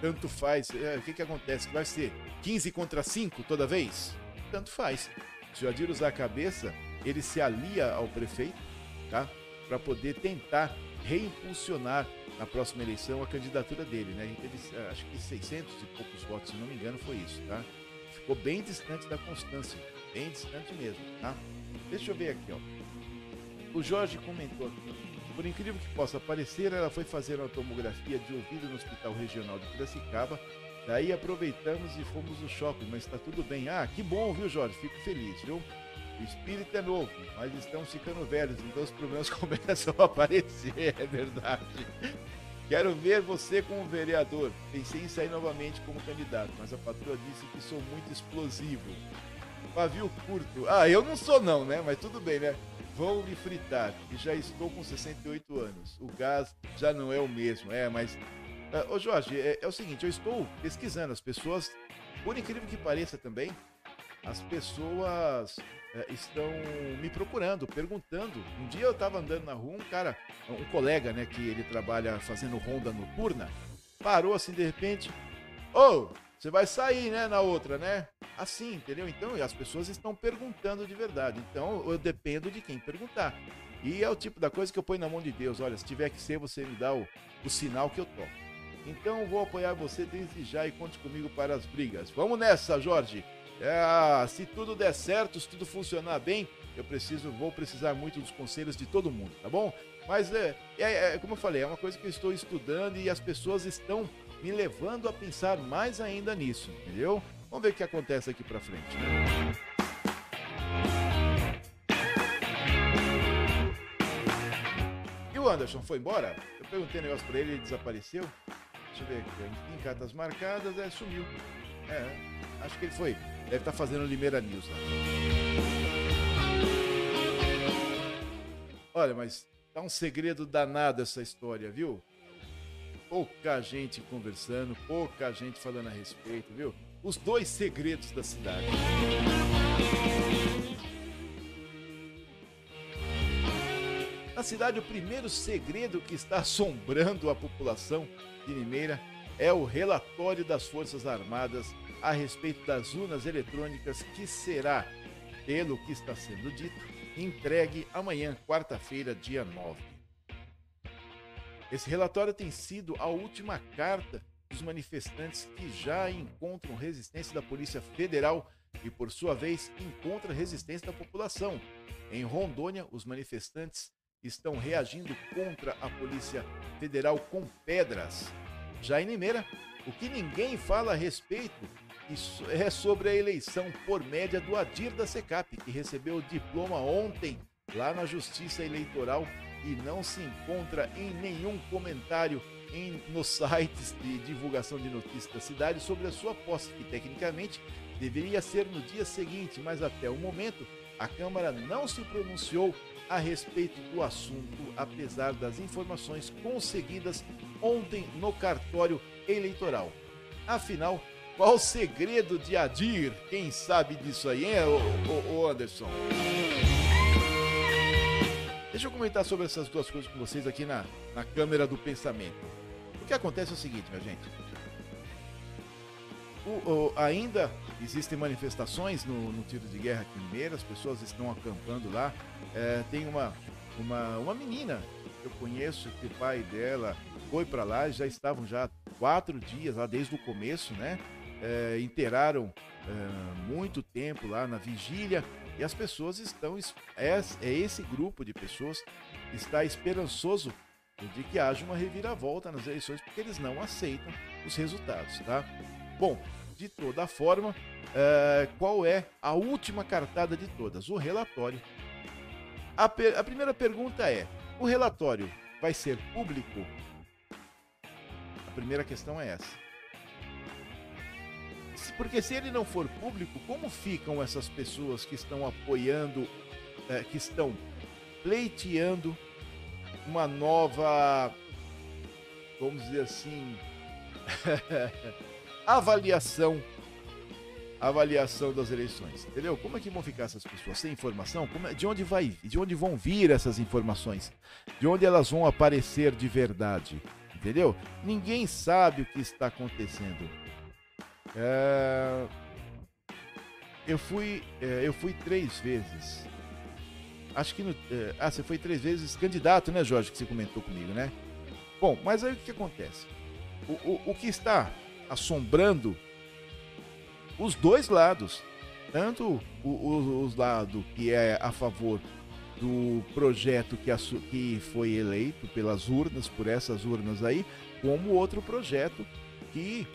tanto faz. É, o que, que acontece? Vai ser 15 contra 5 toda vez? Tanto faz. Se o Adir usar a cabeça, ele se alia ao prefeito, tá? Para poder tentar reimpulsionar na próxima eleição a candidatura dele, né? Ele teve, acho que 600 e poucos votos, se não me engano, foi isso, tá? Ficou bem distante da constância, bem distante mesmo, tá? Deixa eu ver aqui, ó. O Jorge comentou aqui. Por incrível que possa parecer, ela foi fazer uma tomografia de ouvido no Hospital Regional de Piracicaba. Daí aproveitamos e fomos no shopping, mas está tudo bem. Ah, que bom, viu, Jorge? Fico feliz, viu? O espírito é novo, mas estamos ficando velhos, então os problemas *laughs* começam a aparecer, é verdade. Quero ver você como vereador. Pensei em sair novamente como candidato, mas a patroa disse que sou muito explosivo. Pavio curto. Ah, eu não sou não, né? Mas tudo bem, né? Vão me fritar, e já estou com 68 anos. O gás já não é o mesmo. É, mas. Uh, ô Jorge, é, é o seguinte, eu estou pesquisando. As pessoas, por incrível que pareça também, as pessoas estão me procurando, perguntando. Um dia eu estava andando na rua, um cara, um colega, né, que ele trabalha fazendo ronda noturna, parou assim de repente. Ô, oh, você vai sair, né, na outra, né? Assim, entendeu? Então, as pessoas estão perguntando de verdade. Então, eu dependo de quem perguntar. E é o tipo da coisa que eu ponho na mão de Deus. Olha, se tiver que ser, você me dá o, o sinal que eu toco. Então, vou apoiar você desde já e conte comigo para as brigas. Vamos nessa, Jorge. É, se tudo der certo, se tudo funcionar bem, eu preciso, vou precisar muito dos conselhos de todo mundo, tá bom? Mas é, é, é como eu falei, é uma coisa que eu estou estudando e as pessoas estão me levando a pensar mais ainda nisso, entendeu? Vamos ver o que acontece aqui pra frente. E o Anderson foi embora? Eu perguntei um negócio pra ele, ele desapareceu. Deixa eu ver aqui, em cartas marcadas, é, sumiu. É, acho que ele foi. Deve estar tá fazendo Limeira News lá. Olha, mas tá um segredo danado essa história, viu? pouca gente conversando, pouca gente falando a respeito, viu? Os dois segredos da cidade. Na cidade, o primeiro segredo que está assombrando a população de Limeira é o relatório das Forças Armadas a respeito das urnas eletrônicas que será, pelo que está sendo dito, entregue amanhã, quarta-feira, dia 9. Esse relatório tem sido a última carta dos manifestantes que já encontram resistência da Polícia Federal e, por sua vez, encontra resistência da população. Em Rondônia, os manifestantes estão reagindo contra a Polícia Federal com pedras. Já em Limeira, o que ninguém fala a respeito é sobre a eleição por média do Adir da Secap, que recebeu o diploma ontem lá na Justiça Eleitoral e não se encontra em nenhum comentário em, nos *laughs* sites de divulgação de notícias da cidade sobre a sua posse, que tecnicamente deveria ser no dia seguinte, mas até o momento a Câmara não se pronunciou a respeito do assunto, apesar das informações conseguidas ontem no cartório eleitoral. Afinal, qual o segredo de Adir? Quem sabe disso aí, hein, ô, Anderson? Deixa eu comentar sobre essas duas coisas com vocês aqui na, na câmera do pensamento. O que acontece é o seguinte, minha gente. o, o, ainda existem manifestações no, no, tiro de guerra aqui em Limeira, as pessoas estão acampando lá. É, tem uma, uma, uma menina que eu conheço, que o pai dela foi para lá, já estavam já quatro dias lá desde o começo, né? É, inteiraram é, muito tempo lá na vigília e as pessoas estão. É, é esse grupo de pessoas está esperançoso de que haja uma reviravolta nas eleições, porque eles não aceitam os resultados, tá? Bom, de toda forma, é, qual é a última cartada de todas? O relatório. A, per a primeira pergunta é: o relatório vai ser público? A primeira questão é essa. Porque se ele não for público, como ficam essas pessoas que estão apoiando, é, que estão pleiteando uma nova, vamos dizer assim, *laughs* avaliação avaliação das eleições, entendeu? Como é que vão ficar essas pessoas sem informação? É, de onde vai, de onde vão vir essas informações? De onde elas vão aparecer de verdade? Entendeu? Ninguém sabe o que está acontecendo. É... Eu fui, é, eu fui três vezes. Acho que no, é... ah, você foi três vezes candidato, né, Jorge? Que você comentou comigo, né? Bom, mas aí o que acontece? O, o, o que está assombrando os dois lados. Tanto o, o, os lados que é a favor do projeto que, que foi eleito pelas urnas, por essas urnas aí, como outro projeto que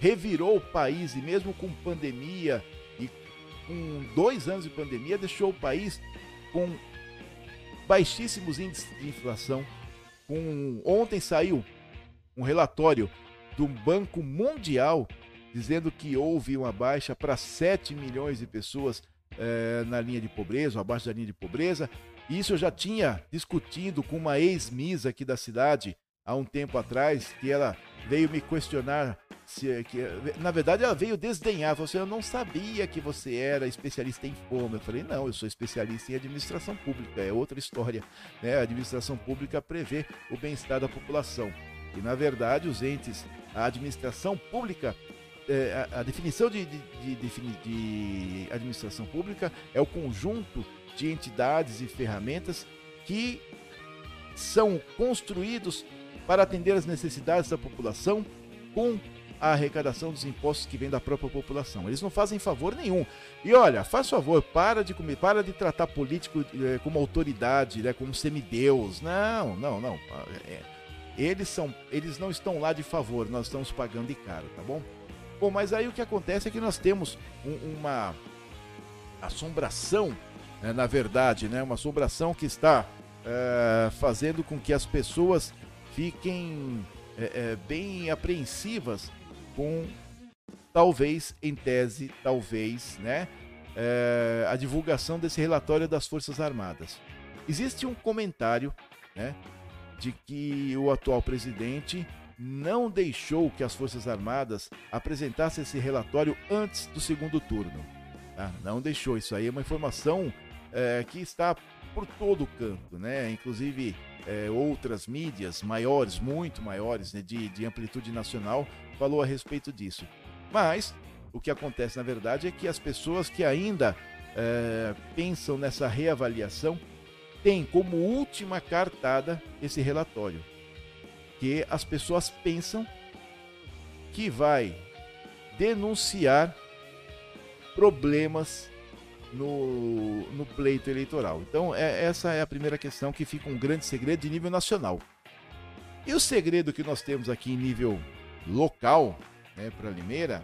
revirou o país e mesmo com pandemia e com dois anos de pandemia deixou o país com baixíssimos índices de inflação. Com ontem saiu um relatório do Banco Mundial dizendo que houve uma baixa para 7 milhões de pessoas é, na linha de pobreza, abaixo da linha de pobreza. Isso eu já tinha discutido com uma ex-misa aqui da cidade há um tempo atrás, que ela veio me questionar se que, na verdade ela veio desdenhar, falou assim, eu não sabia que você era especialista em fome. Eu falei, não, eu sou especialista em administração pública, é outra história. Né? A administração pública prevê o bem-estar da população. E na verdade os entes, a administração pública é, a, a, definição de, de, de, de, administração pública é o conjunto de entidades e ferramentas que são construídos para atender as necessidades da população com a arrecadação dos impostos que vem da própria população. Eles não fazem favor nenhum. E olha, faz favor, para de comer, para de tratar político é, como autoridade, né, como semideus. Não, não, não. É, eles são, eles não estão lá de favor, nós estamos pagando de caro, tá bom? Bom, mas aí o que acontece é que nós temos um, uma assombração, né, na verdade, né, uma assombração que está é, fazendo com que as pessoas fiquem é, bem apreensivas com talvez, em tese, talvez, né, é, a divulgação desse relatório das Forças Armadas. Existe um comentário, né, de que o atual presidente não deixou que as Forças Armadas apresentassem esse relatório antes do segundo turno. Tá? Não deixou. Isso aí é uma informação é, que está por todo canto, né? Inclusive é, outras mídias maiores, muito maiores, né, de, de amplitude nacional, falou a respeito disso. Mas o que acontece na verdade é que as pessoas que ainda é, pensam nessa reavaliação têm como última cartada esse relatório que as pessoas pensam que vai denunciar problemas no, no pleito eleitoral. Então, é, essa é a primeira questão que fica um grande segredo de nível nacional. E o segredo que nós temos aqui em nível local, né, para Limeira,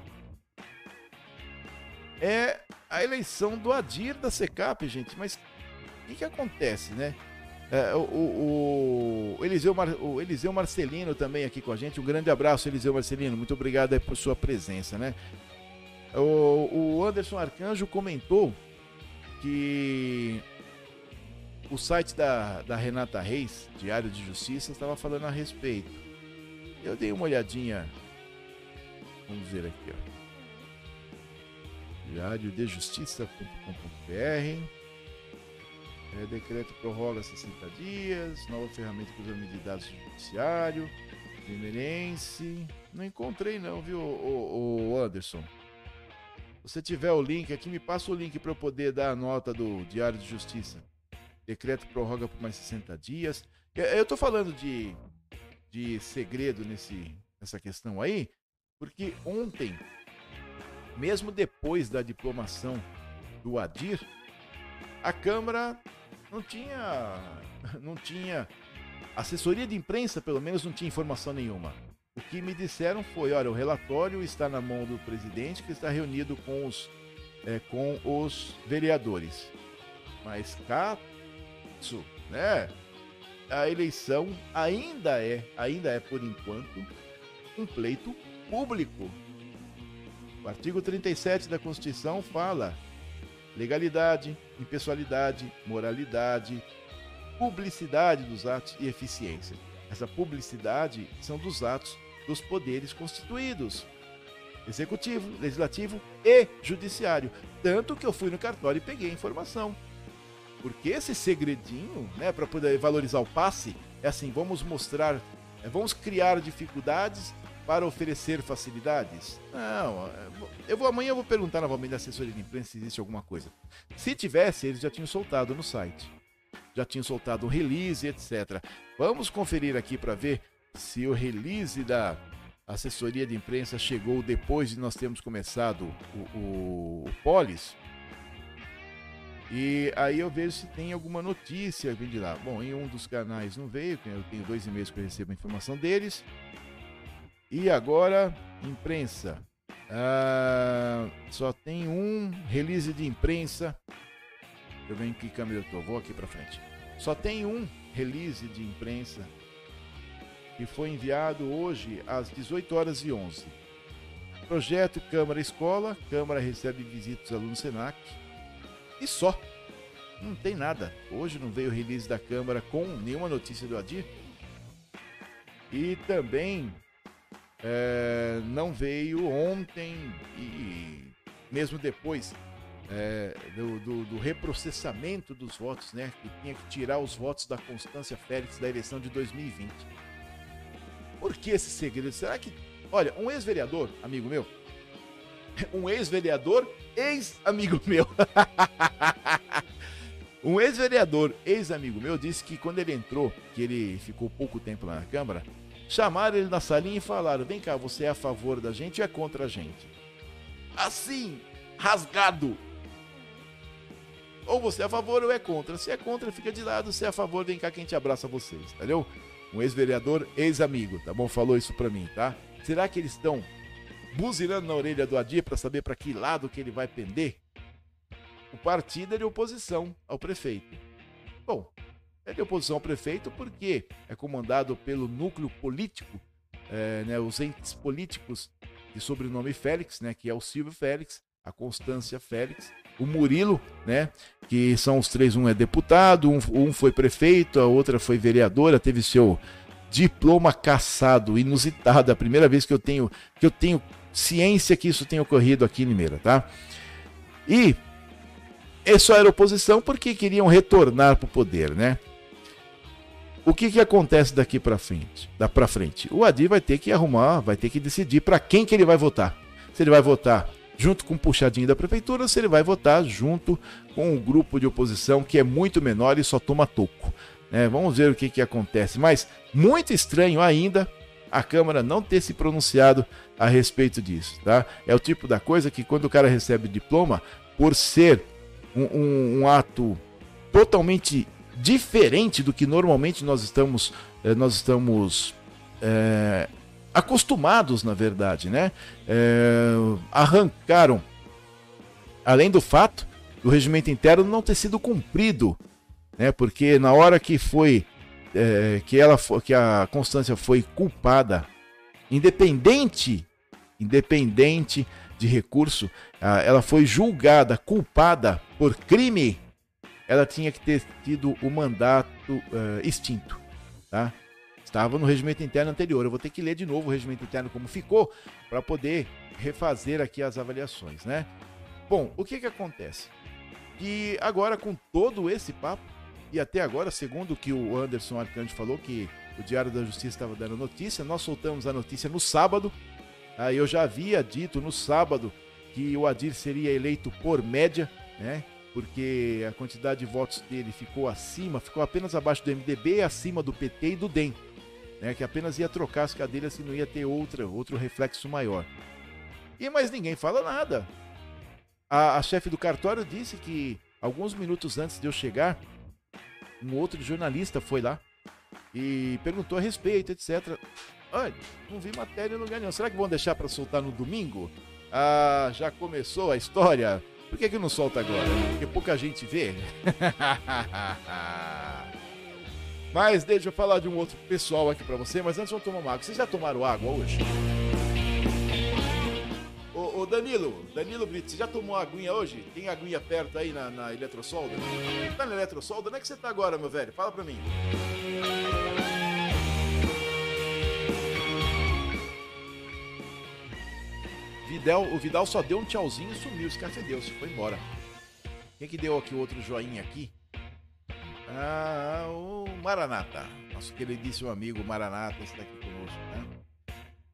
é a eleição do Adir da Secap, gente. Mas o que, que acontece, né? É, o, o, o, Eliseu Mar, o Eliseu Marcelino também aqui com a gente. Um grande abraço, Eliseu Marcelino. Muito obrigado por sua presença, né? O, o Anderson Arcanjo comentou que o site da, da Renata Reis, Diário de Justiça, estava falando a respeito. Eu dei uma olhadinha. Vamos ver aqui, ó. Diário de Justiça.com.br é, decreto prorroga 60 dias, nova ferramenta de cruzamento de dados do judiciário. Primeirense. Não encontrei não, viu, o, o Anderson? Se você tiver o link aqui, me passa o link para eu poder dar a nota do Diário de Justiça. Decreto prorroga por mais 60 dias. Eu tô falando de, de segredo nesse, nessa questão aí, porque ontem, mesmo depois da diplomação do Adir, a Câmara não tinha, *laughs* não tinha assessoria de imprensa, pelo menos, não tinha informação nenhuma. O que me disseram foi, olha, o relatório está na mão do presidente, que está reunido com os, é, com os vereadores. Mas caso, né? A eleição ainda é, ainda é por enquanto, um pleito público. O artigo 37 da Constituição fala legalidade, impessoalidade, moralidade, publicidade dos atos e eficiência. Essa publicidade são dos atos dos poderes constituídos: executivo, legislativo e judiciário. Tanto que eu fui no cartório e peguei a informação. Porque esse segredinho, né, para poder valorizar o passe, é assim: vamos mostrar, é, vamos criar dificuldades para oferecer facilidades? Não, é, eu vou amanhã eu vou perguntar novamente à assessoria de imprensa se existe alguma coisa. Se tivesse, eles já tinham soltado no site. Já tinham soltado o release, etc. Vamos conferir aqui para ver se o release da assessoria de imprensa chegou depois de nós termos começado o, o, o Polis. E aí eu vejo se tem alguma notícia vindo de lá. Bom, em um dos canais não veio, eu tenho dois e-mails que eu recebo a informação deles. E agora, imprensa. Ah, só tem um release de imprensa. Eu venho que câmera eu tô, vou aqui para frente. Só tem um release de imprensa que foi enviado hoje às 18 horas e 11. Projeto Câmara Escola, Câmara recebe visitas alunos Senac e só. Não tem nada. Hoje não veio release da Câmara com nenhuma notícia do Adir. E também é, não veio ontem e mesmo depois é, do, do, do, reprocessamento dos votos, né? Que tinha que tirar os votos da Constância Félix da eleição de 2020. Por que esse segredo? Será que. Olha, um ex-vereador, amigo meu, *laughs* um ex-vereador, ex-amigo *laughs* meu. um ex-vereador, ex-amigo meu, disse que quando ele entrou, que ele ficou pouco tempo lá na Câmara, chamaram ele na salinha e falaram: vem cá, você é a favor da gente ou é contra a gente? Assim, rasgado. Ou você é a favor ou é contra. Se é contra, fica de lado. Se é a favor, vem cá que a gente abraça vocês, entendeu? Um ex-vereador, ex-amigo, tá bom? Falou isso pra mim, tá? Será que eles estão buzinando na orelha do Adir para saber para que lado que ele vai pender? O partido é de oposição ao prefeito. Bom, é de oposição ao prefeito porque é comandado pelo núcleo político, é, né, os entes políticos de sobrenome Félix, né, que é o Silvio Félix, a Constância Félix, o Murilo, né, que são os três, um é deputado, um, um foi prefeito, a outra foi vereadora, teve seu diploma caçado, inusitado, é a primeira vez que eu tenho que eu tenho ciência que isso tem ocorrido aqui em Limeira, tá? E só era oposição porque queriam retornar para o poder, né? O que, que acontece daqui para frente? Da para frente, o Adi vai ter que arrumar, vai ter que decidir para quem que ele vai votar. Se ele vai votar junto com o puxadinho da prefeitura, ou se ele vai votar junto com um grupo de oposição que é muito menor e só toma toco. É, vamos ver o que, que acontece. Mas muito estranho ainda a Câmara não ter se pronunciado a respeito disso. Tá? É o tipo da coisa que quando o cara recebe diploma, por ser um, um, um ato totalmente diferente do que normalmente nós estamos, eh, nós estamos é, acostumados, na verdade, né? É, arrancaram, além do fato do regimento interno não ter sido cumprido, né? Porque na hora que foi é, que ela que a Constância foi culpada, independente, independente de recurso, ela foi julgada culpada por crime ela tinha que ter tido o mandato uh, extinto. Tá? Estava no regimento interno anterior. Eu vou ter que ler de novo o regimento interno como ficou para poder refazer aqui as avaliações, né? Bom, o que que acontece? Que agora com todo esse papo, e até agora, segundo o que o Anderson Arcanjo falou, que o Diário da Justiça estava dando notícia, nós soltamos a notícia no sábado. Aí eu já havia dito no sábado que o Adir seria eleito por média, né? Porque a quantidade de votos dele ficou acima, ficou apenas abaixo do MDB, acima do PT e do DEM, né? Que apenas ia trocar as cadeiras e não ia ter outra, outro reflexo maior. E mais ninguém fala nada. A, a chefe do cartório disse que alguns minutos antes de eu chegar, um outro jornalista foi lá e perguntou a respeito, etc. Olha, não vi matéria em lugar nenhum. Será que vão deixar para soltar no domingo? Ah, já começou a história. Por que, que não solta agora? Porque pouca gente vê. *laughs* mas deixa eu falar de um outro pessoal aqui para você. Mas antes vamos tomar uma água. Vocês já tomaram água hoje? Ô, Danilo, Danilo Brito, você já tomou aguinha hoje? Tem aguinha perto aí na, na Eletrosolda? Tá na Eletrosolda? Onde é que você tá agora, meu velho? Fala pra mim. Vidal, o Vidal só deu um tchauzinho e sumiu, escafedeu-se, foi embora. Quem que deu aqui outro joinha aqui? Ah, o Maranata. Nosso queridíssimo amigo Maranata está aqui conosco, né?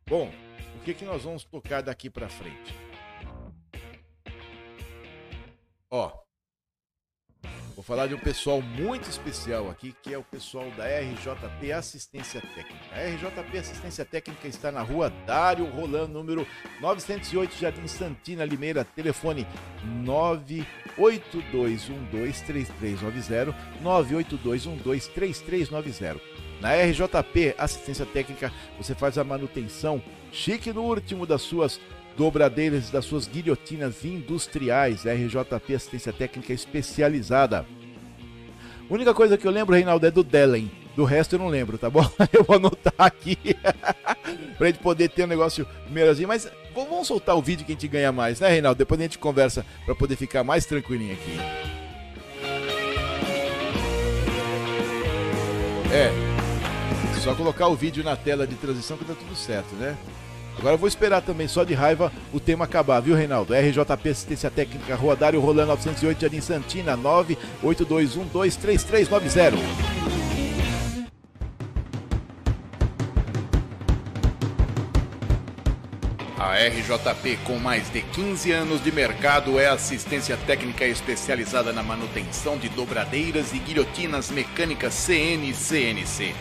Bom, o que, que nós vamos tocar daqui para frente? Ó, vou falar de um pessoal muito especial aqui, que é o pessoal da RJP Assistência Técnica. A RJP Assistência Técnica está na rua Dário Rolando, número 908, Jardim Santina, Limeira, telefone 982123390, 982123390. Na RJP Assistência Técnica, você faz a manutenção chique no último das suas dobradeiras das suas guilhotinas industriais. RJP Assistência Técnica Especializada. A única coisa que eu lembro, Reinaldo, é do Dellen. Do resto eu não lembro, tá bom? *laughs* Eu vou anotar aqui *laughs* pra gente poder ter um negócio melhorzinho. Mas vamos soltar o vídeo que a gente ganha mais, né, Reinaldo? Depois a gente conversa pra poder ficar mais tranquilinho aqui. É, só colocar o vídeo na tela de transição que tá tudo certo, né? Agora eu vou esperar também, só de raiva, o tema acabar, viu, Reinaldo? RJP Assistência Técnica, Rua Dário Rolando 908, Jardim Santina, 982123390. A RJP, com mais de 15 anos de mercado, é assistência técnica especializada na manutenção de dobradeiras e guilhotinas mecânicas CN-CNC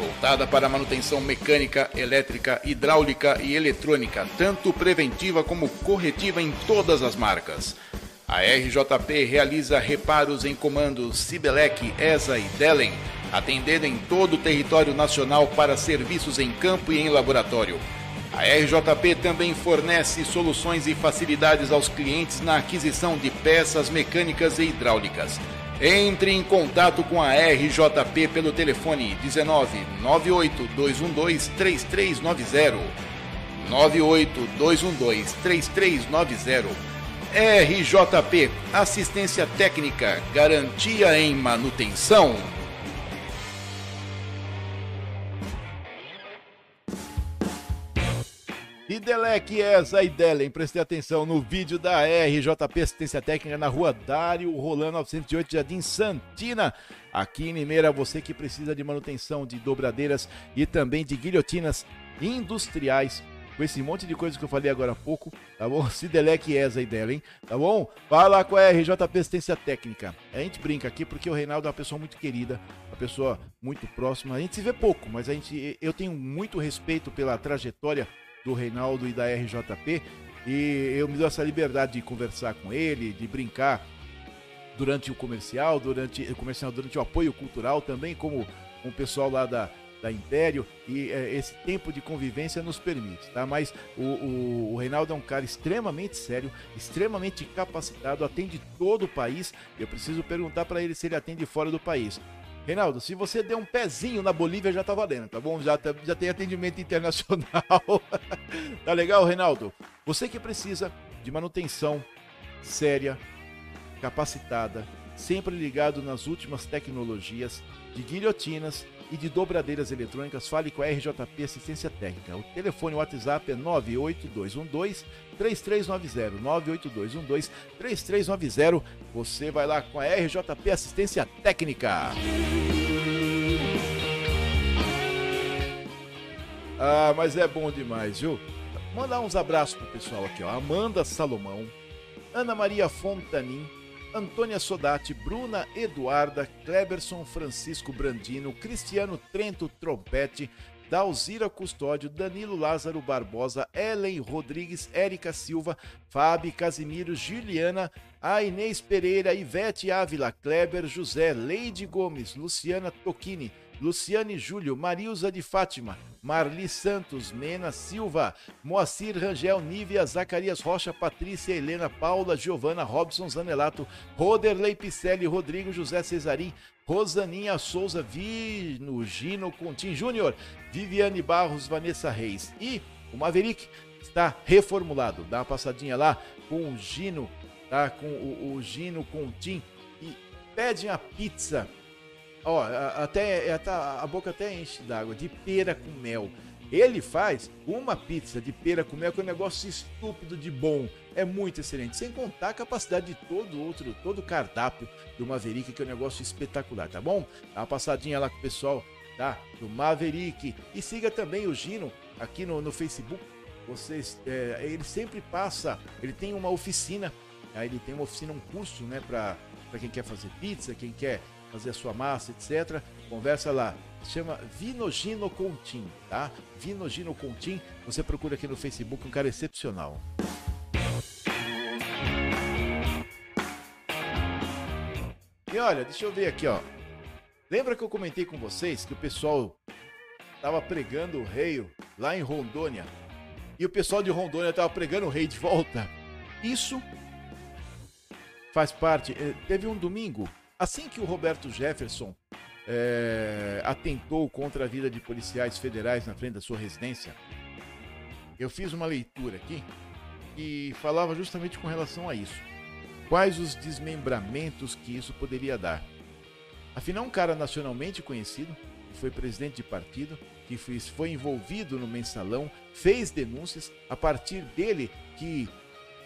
voltada para manutenção mecânica, elétrica, hidráulica e eletrônica, tanto preventiva como corretiva em todas as marcas. A RJP realiza reparos em comandos Sibelec, ESA e Dellen, atendendo em todo o território nacional para serviços em campo e em laboratório. A RJP também fornece soluções e facilidades aos clientes na aquisição de peças mecânicas e hidráulicas. Entre em contato com a RJP pelo telefone 19 98 212 3390. 98 212 3390. RJP Assistência Técnica, Garantia em Manutenção. Idelec essa Idelen, prestei atenção no vídeo da RJP Assistência Técnica na rua Dário Rolando 908 Jardim Santina, aqui em Limeira, você que precisa de manutenção de dobradeiras e também de guilhotinas industriais, com esse monte de coisa que eu falei agora há pouco, tá bom? Sidelec essa Idelen, tá bom? Lá com a RJP Assistência Técnica. A gente brinca aqui porque o Reinaldo é uma pessoa muito querida, uma pessoa muito próxima. A gente se vê pouco, mas a gente, eu tenho muito respeito pela trajetória do Reinaldo e da RJP. E eu me dou essa liberdade de conversar com ele, de brincar durante o comercial, durante o comercial, durante o apoio cultural também, como com o pessoal lá da, da Império e é, esse tempo de convivência nos permite, tá? Mas o, o, o, Reinaldo é um cara extremamente sério, extremamente capacitado, atende todo o país. Eu preciso perguntar para ele se ele atende fora do país. Reinaldo, se você der um pezinho na Bolívia, já tá valendo, tá bom? Já, tá, já tem atendimento *laughs* internacional. *laughs* tá legal, Reinaldo? Você que precisa de manutenção séria, capacitada, sempre ligado nas últimas tecnologias, de guilhotinas, e de dobradeiras eletrônicas, fale com a RJP Assistência Técnica. O telefone WhatsApp é 98212 3390 98212 3390. Você vai lá com a RJP Assistência Técnica. Ah, mas é bom demais, viu? Mandar uns abraços pro pessoal aqui, ó. Amanda Salomão, Ana Maria Fontanin, Antônia Sodati, Bruna Eduarda, Kleberson Francisco Brandino, Cristiano Trento Trompete, Dalzira Custódio, Danilo Lázaro Barbosa, Ellen Rodrigues, Érica Silva, Fábio Casimiro, Juliana, Inês Pereira, Ivete Ávila, Kleber José, Leide Gomes, Luciana Tocchini, Luciane Júlio, Marilza de Fátima, Marli Santos, Nena Silva, Moacir Rangel, Nívia, Zacarias Rocha, Patrícia Helena, Paula, Giovana, Robson Zanelato, Roderley Picelli, Rodrigo José Cesarim, Rosaninha Souza, Vino Gino Contim Júnior, Viviane Barros, Vanessa Reis e o Maverick está reformulado. Dá uma passadinha lá com o Gino, tá? Com o, o Gino Contim e pede a pizza Ó, até, até a boca até enche d'água, de pera com mel. Ele faz uma pizza de pera com mel que é um negócio estúpido de bom. É muito excelente. Sem contar a capacidade de todo outro, todo o cardápio do Maverick, que é um negócio espetacular, tá bom? Dá uma passadinha lá com o pessoal, tá? Do Maverick. E siga também o Gino aqui no, no Facebook. Vocês, é, ele sempre passa, ele tem uma oficina, aí ele tem uma oficina, um curso, né, para quem quer fazer pizza, quem quer fazer a sua massa, etc. Conversa lá. Chama Vinogino Contim, tá? Vinogino Contim. Você procura aqui no Facebook, um cara excepcional. E olha, deixa eu ver aqui, ó. Lembra que eu comentei com vocês que o pessoal tava pregando o rei lá em Rondônia? E o pessoal de Rondônia tava pregando o rei de volta? Isso faz parte. Eh, teve um domingo Assim que o Roberto Jefferson é, atentou contra a vida de policiais federais na frente da sua residência, eu fiz uma leitura aqui e falava justamente com relação a isso. Quais os desmembramentos que isso poderia dar? Afinal, um cara nacionalmente conhecido, que foi presidente de partido, que foi envolvido no mensalão, fez denúncias, a partir dele que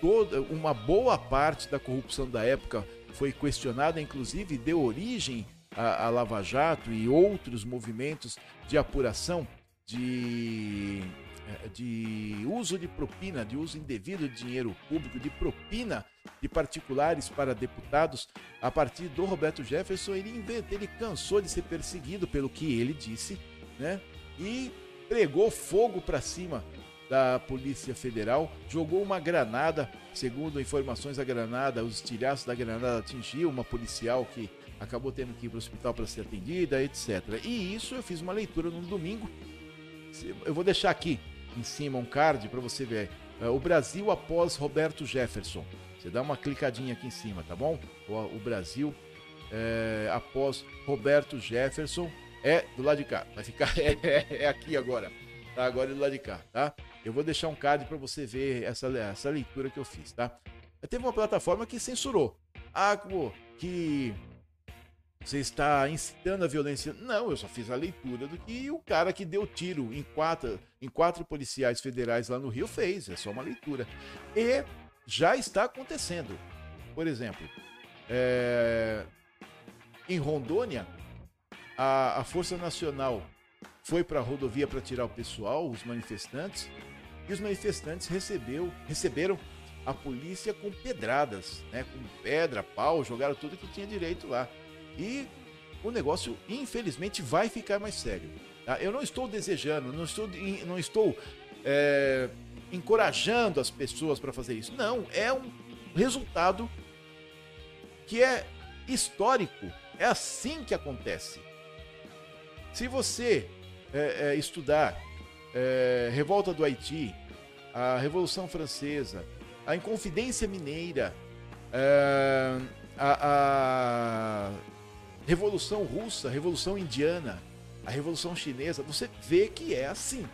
toda uma boa parte da corrupção da época foi questionada, inclusive deu origem à Lava Jato e outros movimentos de apuração de, eh, de uso de propina, de uso indevido de dinheiro público, de propina de particulares para deputados, a partir do Roberto Jefferson, ele, ele cansou de ser perseguido pelo que ele disse, né? E pregou fogo para cima da Polícia Federal jogou uma granada. Segundo informações, a granada, os estilhaços da granada atingiu uma policial que acabou tendo que ir para o hospital para ser atendida, etc. E isso eu fiz uma leitura no domingo. Eu vou deixar aqui em cima um card para você ver. É, o Brasil após Roberto Jefferson. Você dá uma clicadinha aqui em cima, tá bom? O, Brasil é, após Roberto Jefferson é do lado de cá. Vai ficar *laughs* é, é aqui agora. Tá? Agora é do lado de cá, tá? Eu vou deixar um card para você ver essa, essa leitura que eu fiz, tá? Teve uma plataforma que censurou. Ah, que você está incitando a violência. Não, eu só fiz a leitura do que o cara que deu tiro em quatro, em quatro policiais federais lá no Rio fez. É só uma leitura. E já está acontecendo. Por exemplo, é... em Rondônia, a, a Força Nacional foi para a rodovia para tirar o pessoal, os manifestantes, e os manifestantes recebeu, receberam a polícia com pedradas, né, com pedra, pau, jogaram tudo que tinha direito lá. E o negócio, infelizmente, vai ficar mais sério. Tá? Eu não estou desejando, não estou, não estou é, encorajando as pessoas para fazer isso. Não, é um resultado que é histórico. É assim que acontece. Se você é, é, estudar é, Revolta do Haiti, a Revolução Francesa, a Inconfidência Mineira, é, a, a Revolução Russa, a Revolução Indiana, a Revolução Chinesa, você vê que é assim.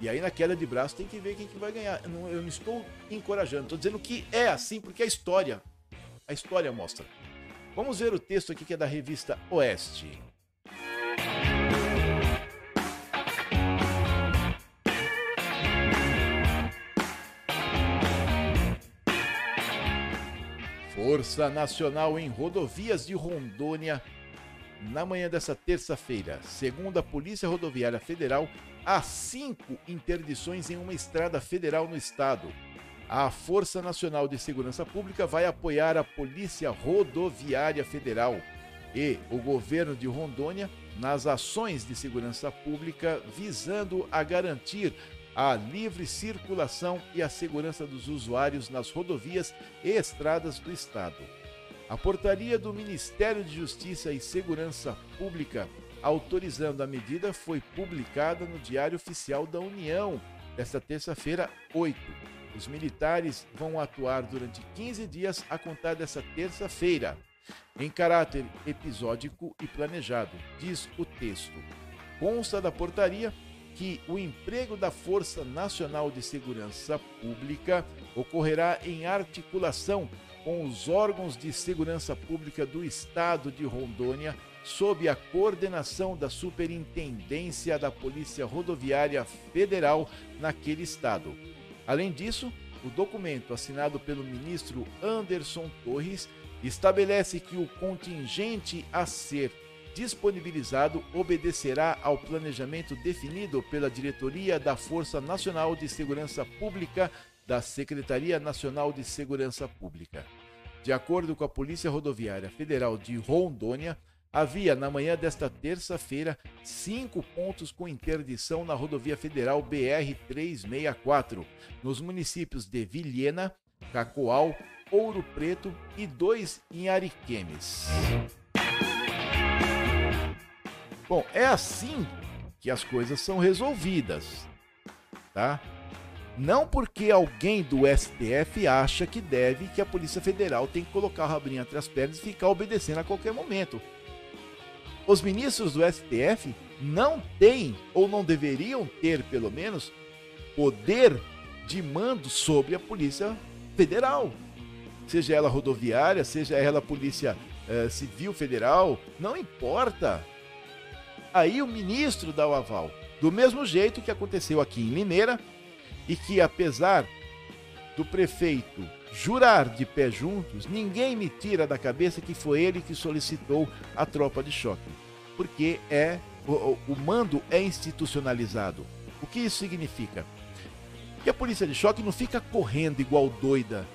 E aí na queda de braço tem que ver quem que vai ganhar. Não, eu não estou encorajando, estou dizendo que é assim porque a história, a história mostra. Vamos ver o texto aqui que é da revista Oeste. Força Nacional em rodovias de Rondônia. Na manhã dessa terça-feira, segundo a Polícia Rodoviária Federal, há cinco interdições em uma estrada federal no estado. A Força Nacional de Segurança Pública vai apoiar a Polícia Rodoviária Federal e o governo de Rondônia nas ações de segurança pública visando a garantir a livre circulação e a segurança dos usuários nas rodovias e estradas do Estado. A portaria do Ministério de Justiça e Segurança Pública autorizando a medida foi publicada no Diário Oficial da União desta terça-feira, 8. Os militares vão atuar durante 15 dias a contar dessa terça-feira, em caráter episódico e planejado, diz o texto. Consta da portaria que o emprego da Força Nacional de Segurança Pública ocorrerá em articulação com os órgãos de segurança pública do Estado de Rondônia, sob a coordenação da Superintendência da Polícia Rodoviária Federal naquele estado. Além disso, o documento assinado pelo ministro Anderson Torres estabelece que o contingente a ser disponibilizado obedecerá ao planejamento definido pela Diretoria da Força Nacional de Segurança Pública da Secretaria Nacional de Segurança Pública. De acordo com a Polícia Rodoviária Federal de Rondônia, havia na manhã desta terça-feira cinco pontos com interdição na rodovia federal BR-364, nos municípios de Vilhena, Cacoal, Ouro Preto e dois em Ariquemes. Bom, é assim que as coisas são resolvidas, tá? Não porque alguém do STF acha que deve que a Polícia Federal tem que colocar o rabrinho entre as pernas e ficar obedecendo a qualquer momento. Os ministros do STF não têm, ou não deveriam ter, pelo menos, poder de mando sobre a Polícia Federal. Seja ela rodoviária, seja ela Polícia eh, Civil Federal, não importa. Aí o ministro dá o aval. Do mesmo jeito que aconteceu aqui em Limeira, e que apesar do prefeito jurar de pé juntos, ninguém me tira da cabeça que foi ele que solicitou a tropa de choque. Porque é o, o mando é institucionalizado. O que isso significa? Que a polícia de choque não fica correndo igual doida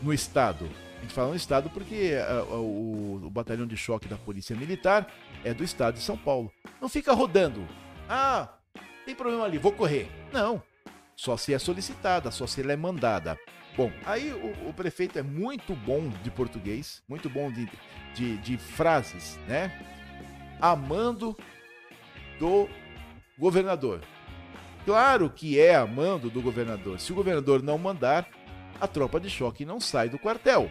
no estado. A gente fala no estado porque a, o, o batalhão de choque da polícia militar é do estado de São Paulo. Não fica rodando. Ah, tem problema ali, vou correr. Não. Só se é solicitada, só se ela é mandada. Bom, aí o, o prefeito é muito bom de português, muito bom de, de, de frases, né? Amando do governador. Claro que é amando do governador. Se o governador não mandar, a tropa de choque não sai do quartel.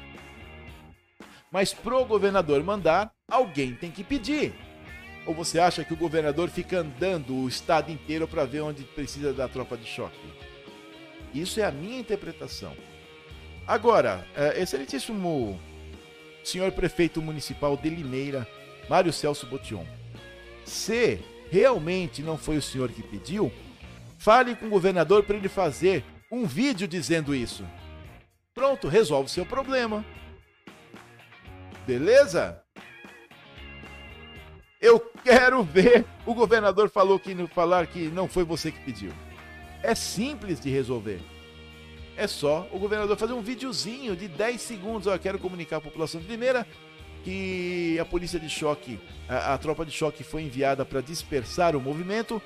Mas pro governador mandar, alguém tem que pedir. Ou você acha que o governador fica andando o estado inteiro para ver onde precisa da tropa de choque? Isso é a minha interpretação. Agora, é, excelentíssimo senhor prefeito municipal de Limeira, Mário Celso Botion, se realmente não foi o senhor que pediu, fale com o governador para ele fazer um vídeo dizendo isso. Pronto, resolve o seu problema. Beleza? Eu quero ver. O governador falou que falar que não foi você que pediu. É simples de resolver. É só o governador fazer um videozinho de 10 segundos. Eu quero comunicar à população de Limeira que a polícia de choque, a, a tropa de choque foi enviada para dispersar o movimento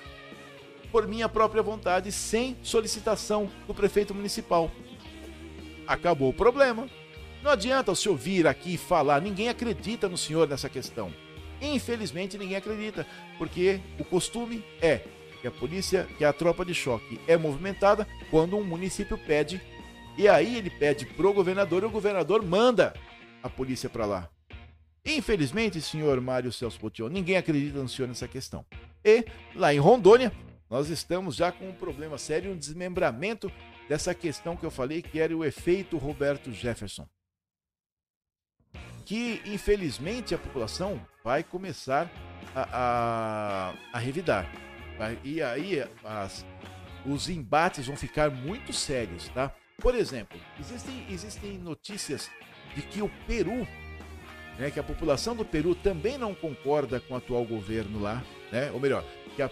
por minha própria vontade, sem solicitação do prefeito municipal. Acabou o problema. Não adianta o senhor vir aqui e falar, ninguém acredita no senhor nessa questão. Infelizmente ninguém acredita, porque o costume é que a polícia, que a tropa de choque é movimentada quando um município pede, e aí ele pede pro governador e o governador manda a polícia para lá. Infelizmente, senhor Mário Celso Potion, ninguém acredita no senhor nessa questão. E lá em Rondônia, nós estamos já com um problema sério, um desmembramento dessa questão que eu falei, que era o efeito Roberto Jefferson que infelizmente a população vai começar a, a, a revidar. E aí as, os embates vão ficar muito sérios, tá? Por exemplo, existem, existem notícias de que o Peru, né, que a população do Peru também não concorda com o atual governo lá, né? Ou melhor, que a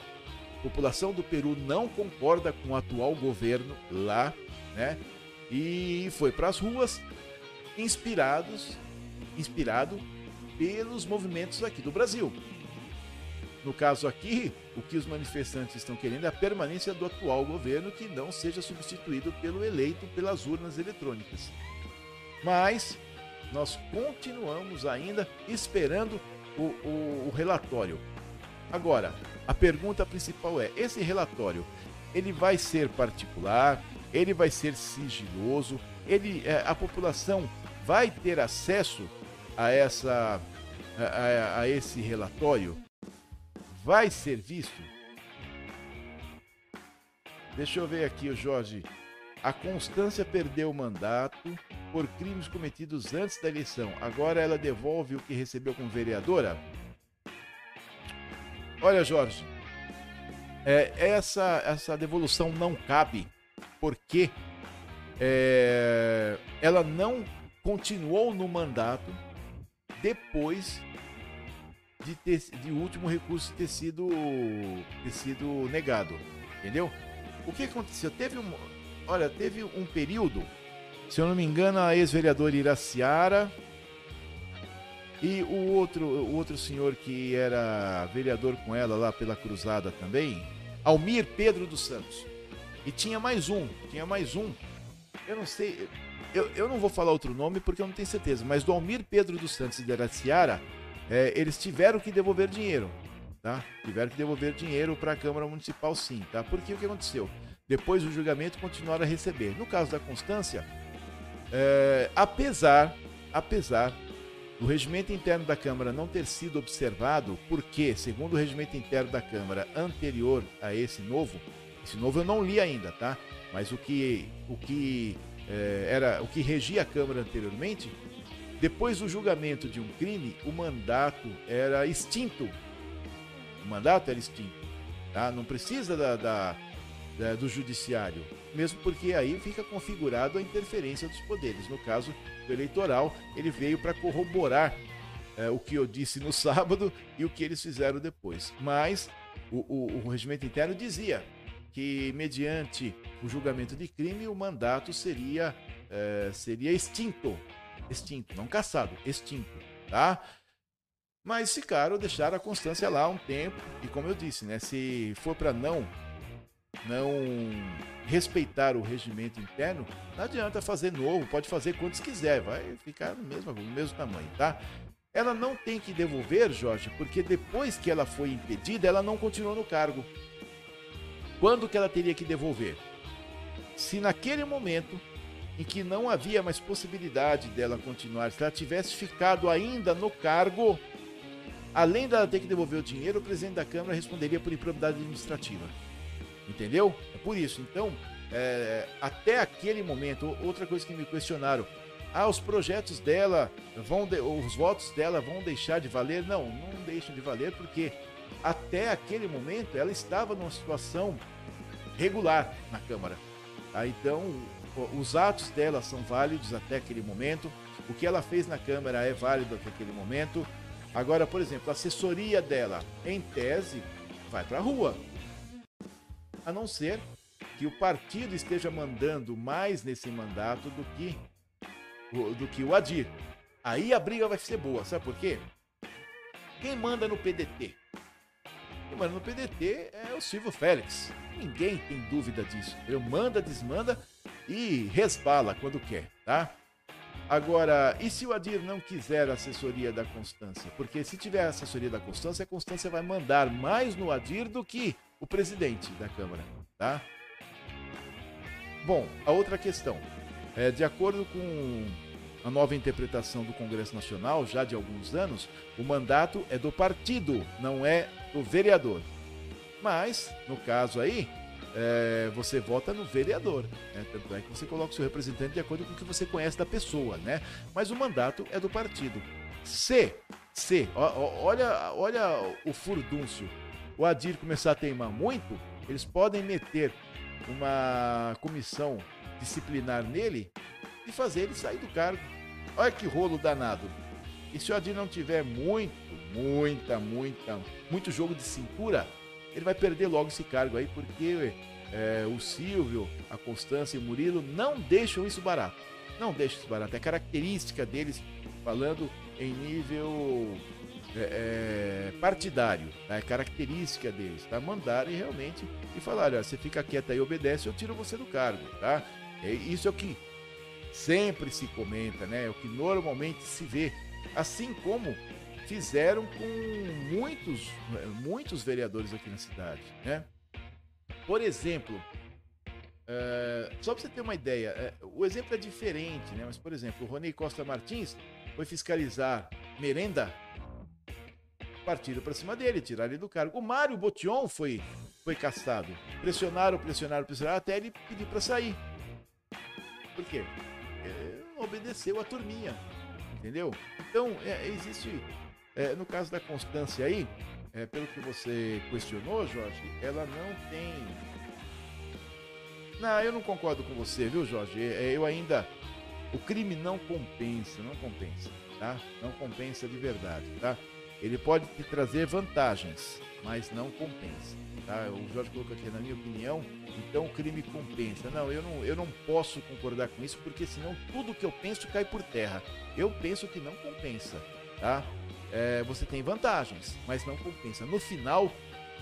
população do Peru não concorda com o atual governo lá, né? E foi para as ruas inspirados, inspirado pelos movimentos aqui do Brasil. No caso aqui, o que os manifestantes estão querendo é a permanência do atual governo que não seja substituído pelo eleito pelas urnas eletrônicas. Mas nós continuamos ainda esperando o, o, o relatório. Agora, a pergunta principal é: esse relatório ele vai ser particular? Ele vai ser sigiloso? Ele, é, a população vai ter acesso a essa a, a, esse relatório? vai ser visto? Deixa eu ver aqui, o Jorge. A Constância perdeu o mandato por crimes cometidos antes da eleição. Agora ela devolve o que recebeu como vereadora? Olha, Jorge, é, essa, essa devolução não cabe porque é, ela não continuou no mandato depois de, ter, de último recurso ter sido, ter sido negado. Entendeu? O que aconteceu? Teve um. Olha, teve um período, se eu não me engano, a ex-vereadora Iraciara e o outro, o outro senhor que era vereador com ela lá pela Cruzada também, Almir Pedro dos Santos. E tinha mais um, tinha mais um. Eu não sei, eu, eu não vou falar outro nome porque eu não tenho certeza, mas do Almir Pedro dos Santos e da Iraciara é, eles tiveram que devolver dinheiro, tá? Tiveram que devolver dinheiro para a Câmara Municipal, sim, tá? Porque o que aconteceu? Depois do julgamento continuaram a receber. No caso da Constância, é, apesar, apesar do regimento interno da Câmara não ter sido observado, porque, segundo o regimento interno da Câmara anterior a esse novo, esse novo eu não li ainda, tá? Mas o que, o que é, era, o que regia a Câmara anteriormente depois do julgamento de um crime, o mandato era extinto. O mandato era extinto. Tá? Não precisa da, da, da, do judiciário, mesmo porque aí fica configurado a interferência dos poderes. No caso do eleitoral, ele veio para corroborar é, o que eu disse no *laughs* sábado e o que eles fizeram depois. Mas o, o, o regimento interno dizia que, mediante o julgamento de crime, o mandato seria, é, seria extinto extinto, não caçado, extinto, tá? Mas ficaram, deixaram a constância lá um tempo e como eu disse, né, se for para não não respeitar o regimento interno, não adianta fazer novo, pode fazer quantos quiser, vai ficar no mesmo, no mesmo tamanho, tá? Ela não tem que devolver, Jorge, porque depois que ela foi impedida, ela não continuou no cargo. Quando que ela teria que devolver? Se naquele momento em que não havia mais possibilidade dela continuar. Se ela tivesse ficado ainda no cargo, além dela ter que devolver o dinheiro, o presidente da Câmara responderia por improbidade administrativa. Entendeu? É por isso. Então, é, até aquele momento, outra coisa que me questionaram. Ah, os projetos dela vão, de, os votos dela vão deixar de valer? Não, não deixam de valer porque até aquele momento ela estava numa situação regular na Câmara. Então, os atos dela são válidos até aquele momento, o que ela fez na Câmara é válido até aquele momento. Agora, por exemplo, a assessoria dela, em tese, vai para a rua. A não ser que o partido esteja mandando mais nesse mandato do que, do que o Adir. Aí a briga vai ser boa, sabe por quê? Quem manda no PDT? Quem manda no PDT é o Silvio Félix. Ninguém tem dúvida disso. Ele manda, desmanda e resbala quando quer, tá? Agora, e se o Adir não quiser a assessoria da Constância? Porque se tiver a assessoria da Constância, a Constância vai mandar mais no Adir do que o presidente da Câmara, tá? Bom, a outra questão. É, de acordo com a nova interpretação do Congresso Nacional, já de alguns anos, o mandato é do partido, não é do vereador. Mas, no caso aí, é, você vota no vereador. Né? Tanto é que você coloca o seu representante de acordo com o que você conhece da pessoa, né? Mas o mandato é do partido. Se, se, olha, olha o furdúncio. O Adir começar a teimar muito, eles podem meter uma comissão disciplinar nele e fazer ele sair do cargo. Olha que rolo danado. E se o Adir não tiver muito, muita, muita, muito jogo de cintura, ele vai perder logo esse cargo aí, porque é, o Silvio, a Constância e o Murilo não deixam isso barato. Não deixam isso barato. É característica deles, falando em nível é, é, partidário, tá? é característica deles, tá? Mandarem realmente e falar, olha, você fica quieto aí, obedece, eu tiro você do cargo, tá? É, isso é o que sempre se comenta, né? É o que normalmente se vê. Assim como fizeram com muitos, muitos vereadores aqui na cidade, né? Por exemplo, uh, só para você ter uma ideia, uh, o exemplo é diferente, né? Mas, por exemplo, o Rony Costa Martins foi fiscalizar merenda, partiram para cima dele, tiraram ele do cargo. O Mário Botion foi, foi caçado. Pressionaram, pressionaram, pressionaram, até ele pedir para sair. Por quê? Obedeceu a turminha, entendeu? Então, é, existe é, no caso da Constância aí, é, pelo que você questionou, Jorge, ela não tem. Não, eu não concordo com você, viu, Jorge? É, eu ainda. O crime não compensa, não compensa, tá? Não compensa de verdade, tá? Ele pode te trazer vantagens, mas não compensa, tá? O Jorge colocou aqui, na minha opinião, então o crime compensa. Não, eu não, eu não posso concordar com isso, porque senão tudo que eu penso cai por terra. Eu penso que não compensa, tá? É, você tem vantagens, mas não compensa. No final,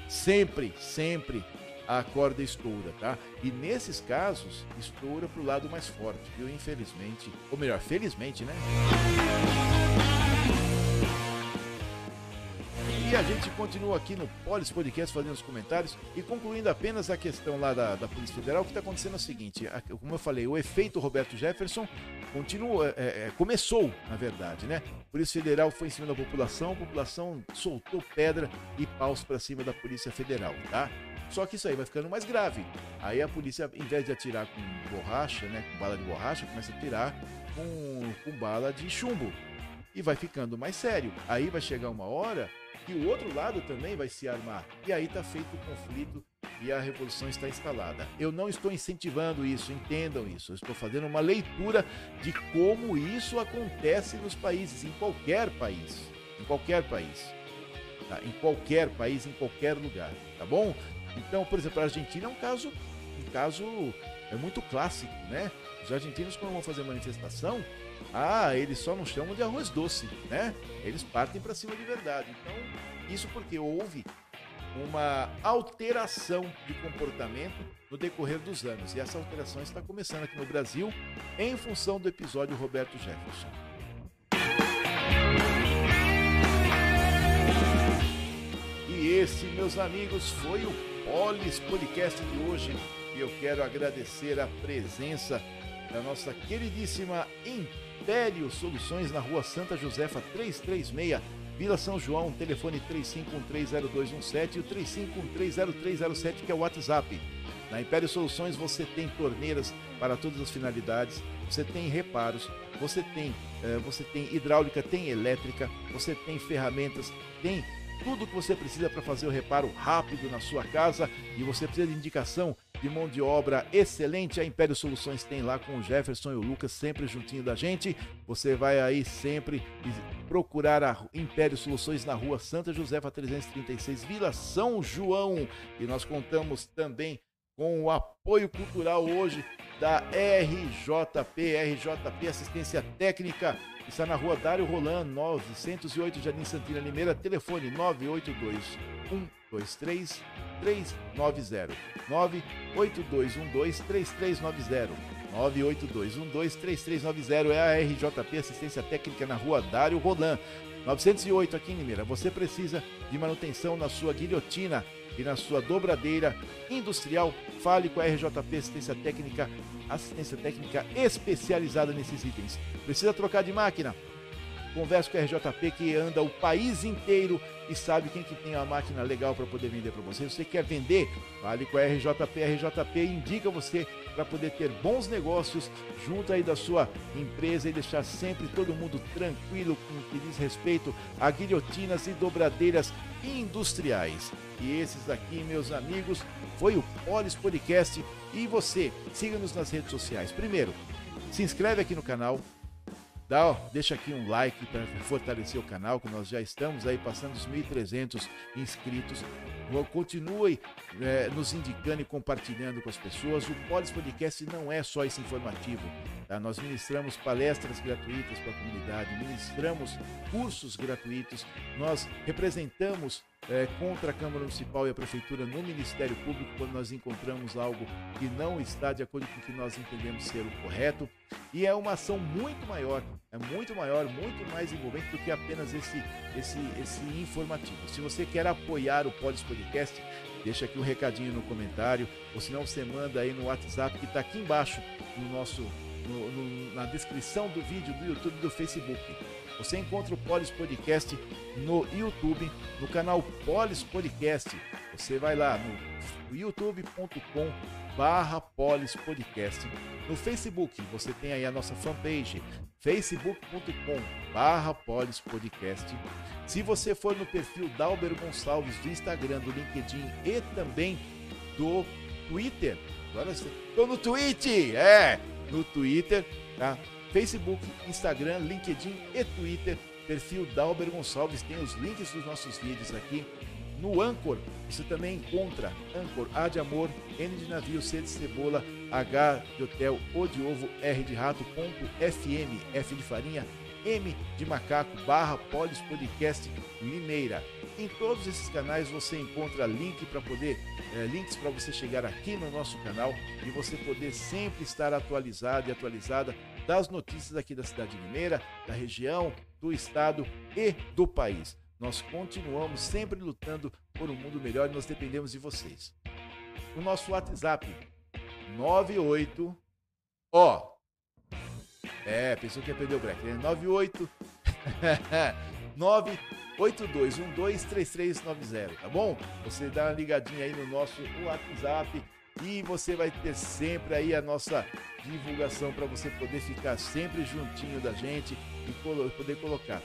sempre, sempre a corda estoura, tá? E nesses casos, estoura para o lado mais forte, viu? Infelizmente, ou melhor, felizmente, né? E a gente continua aqui no Polis Podcast fazendo os comentários e concluindo apenas a questão lá da, da Polícia Federal, o que está acontecendo é o seguinte, como eu falei, o efeito Roberto Jefferson continua, é, é, começou, na verdade, né? A Polícia Federal foi em cima da população, a população soltou pedra e paus para cima da Polícia Federal, tá? Só que isso aí vai ficando mais grave. Aí a polícia, em vez de atirar com borracha, né, com bala de borracha, começa a atirar com, com bala de chumbo. E vai ficando mais sério. Aí vai chegar uma hora que o outro lado também vai se armar. E aí está feito o conflito e a revolução está instalada. Eu não estou incentivando isso, entendam isso. Eu estou fazendo uma leitura de como isso acontece nos países, em qualquer país. Em qualquer país. Tá? Em qualquer país, em qualquer lugar. Tá bom? Então, por exemplo, a Argentina é um caso, um caso é muito clássico, né? Os argentinos, quando vão fazer manifestação, ah, eles só não chamam de arroz doce, né? Eles partem para cima de verdade. Então, isso porque houve uma alteração de comportamento no decorrer dos anos. E essa alteração está começando aqui no Brasil em função do episódio Roberto Jefferson. E esse, meus amigos, foi o Polis Podcast de hoje. E eu quero agradecer a presença da nossa queridíssima Império Soluções na rua Santa Josefa 336, Vila São João, telefone 35130217 e o 35130307 que é o WhatsApp. Na Império Soluções você tem torneiras para todas as finalidades, você tem reparos, você tem, eh, você tem hidráulica, tem elétrica, você tem ferramentas, tem tudo que você precisa para fazer o reparo rápido na sua casa e você precisa de indicação de mão de obra excelente. A Império Soluções tem lá com o Jefferson e o Lucas sempre juntinho da gente. Você vai aí sempre procurar a Império Soluções na rua Santa Josefa 336, Vila São João. E nós contamos também com o apoio cultural hoje da RJP, RJP Assistência Técnica, está na rua Dário Roland, 908 Jardim Santina Limeira, telefone 982 123 3390 98212 3390 98212 3390 é a RJP Assistência Técnica na rua Dário Roland 908 aqui em Limeira. Você precisa de manutenção na sua guilhotina e na sua dobradeira industrial. Fale com a RJP Assistência Técnica, assistência técnica especializada nesses itens. Precisa trocar de máquina? Converse com a RJP que anda o país inteiro e sabe quem que tem uma máquina legal para poder vender para você. Se você quer vender, fale com a RJP. A RJP indica você para poder ter bons negócios junto aí da sua empresa e deixar sempre todo mundo tranquilo com o que diz respeito a guilhotinas e dobradeiras industriais. E esses aqui, meus amigos, foi o Polis Podcast. E você, siga-nos nas redes sociais. Primeiro, se inscreve aqui no canal, Dá, deixa aqui um like para fortalecer o canal, que nós já estamos aí passando os 1.300 inscritos. Continue é, nos indicando e compartilhando com as pessoas. O Polis Podcast não é só esse informativo. Tá? Nós ministramos palestras gratuitas para a comunidade, ministramos cursos gratuitos, nós representamos é, contra a Câmara Municipal e a Prefeitura no Ministério Público quando nós encontramos algo que não está de acordo com o que nós entendemos ser o correto. E é uma ação muito maior, é muito maior, muito mais envolvente do que apenas esse, esse, esse informativo. Se você quer apoiar o Polis Podcast, deixa aqui um recadinho no comentário, ou se não você manda aí no WhatsApp que está aqui embaixo no nosso, no, no, na descrição do vídeo do YouTube e do Facebook. Você encontra o Polis Podcast no YouTube, no canal Polis Podcast. Você vai lá no youtube.com barra Polis Podcast. No Facebook, você tem aí a nossa fanpage, facebook.com barra Polis Podcast. Se você for no perfil Dalber Gonçalves do Instagram, do LinkedIn e também do Twitter, agora estou no Twitch, é, no Twitter, tá? Facebook, Instagram, LinkedIn e Twitter. Perfil Dalber Gonçalves tem os links dos nossos vídeos aqui. No Anchor, você também encontra Anchor A de amor, N de navio, C de cebola, H de hotel, O de ovo, R de rato, ponto, FM, F de farinha, M de macaco, barra Polis Podcast Limeira. Em todos esses canais você encontra link para poder é, links para você chegar aqui no nosso canal e você poder sempre estar atualizado e atualizada das notícias aqui da cidade de Limeira, da região, do estado e do país. Nós continuamos sempre lutando por um mundo melhor e nós dependemos de vocês. O nosso WhatsApp 98 ó. É, pensou que ia perder o break, né? 98 982123390, *laughs* tá bom? Você dá uma ligadinha aí no nosso WhatsApp e você vai ter sempre aí a nossa divulgação para você poder ficar sempre juntinho da gente e poder colocar.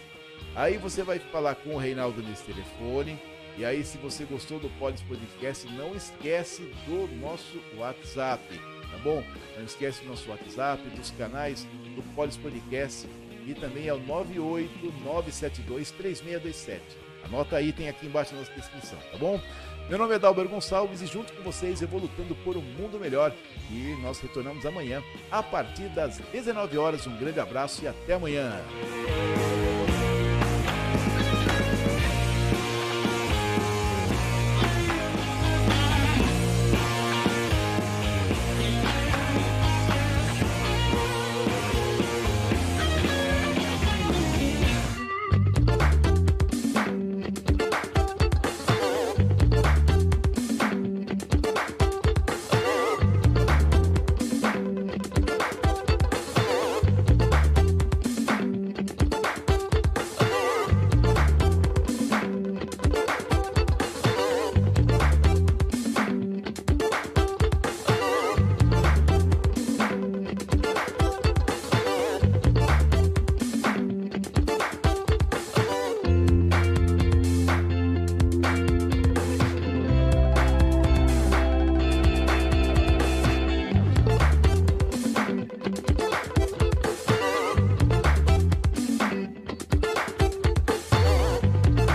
Aí você vai falar com o Reinaldo nesse telefone. E aí, se você gostou do Polis Podcast, não esquece do nosso WhatsApp, tá bom? Não esquece do nosso WhatsApp, dos canais do Polis Podcast e também é o 989723627. Anota aí, tem aqui embaixo na nossa descrição, tá bom? Meu nome é Dalber Gonçalves e junto com vocês eu vou lutando por um mundo melhor e nós retornamos amanhã a partir das 19 horas. Um grande abraço e até amanhã.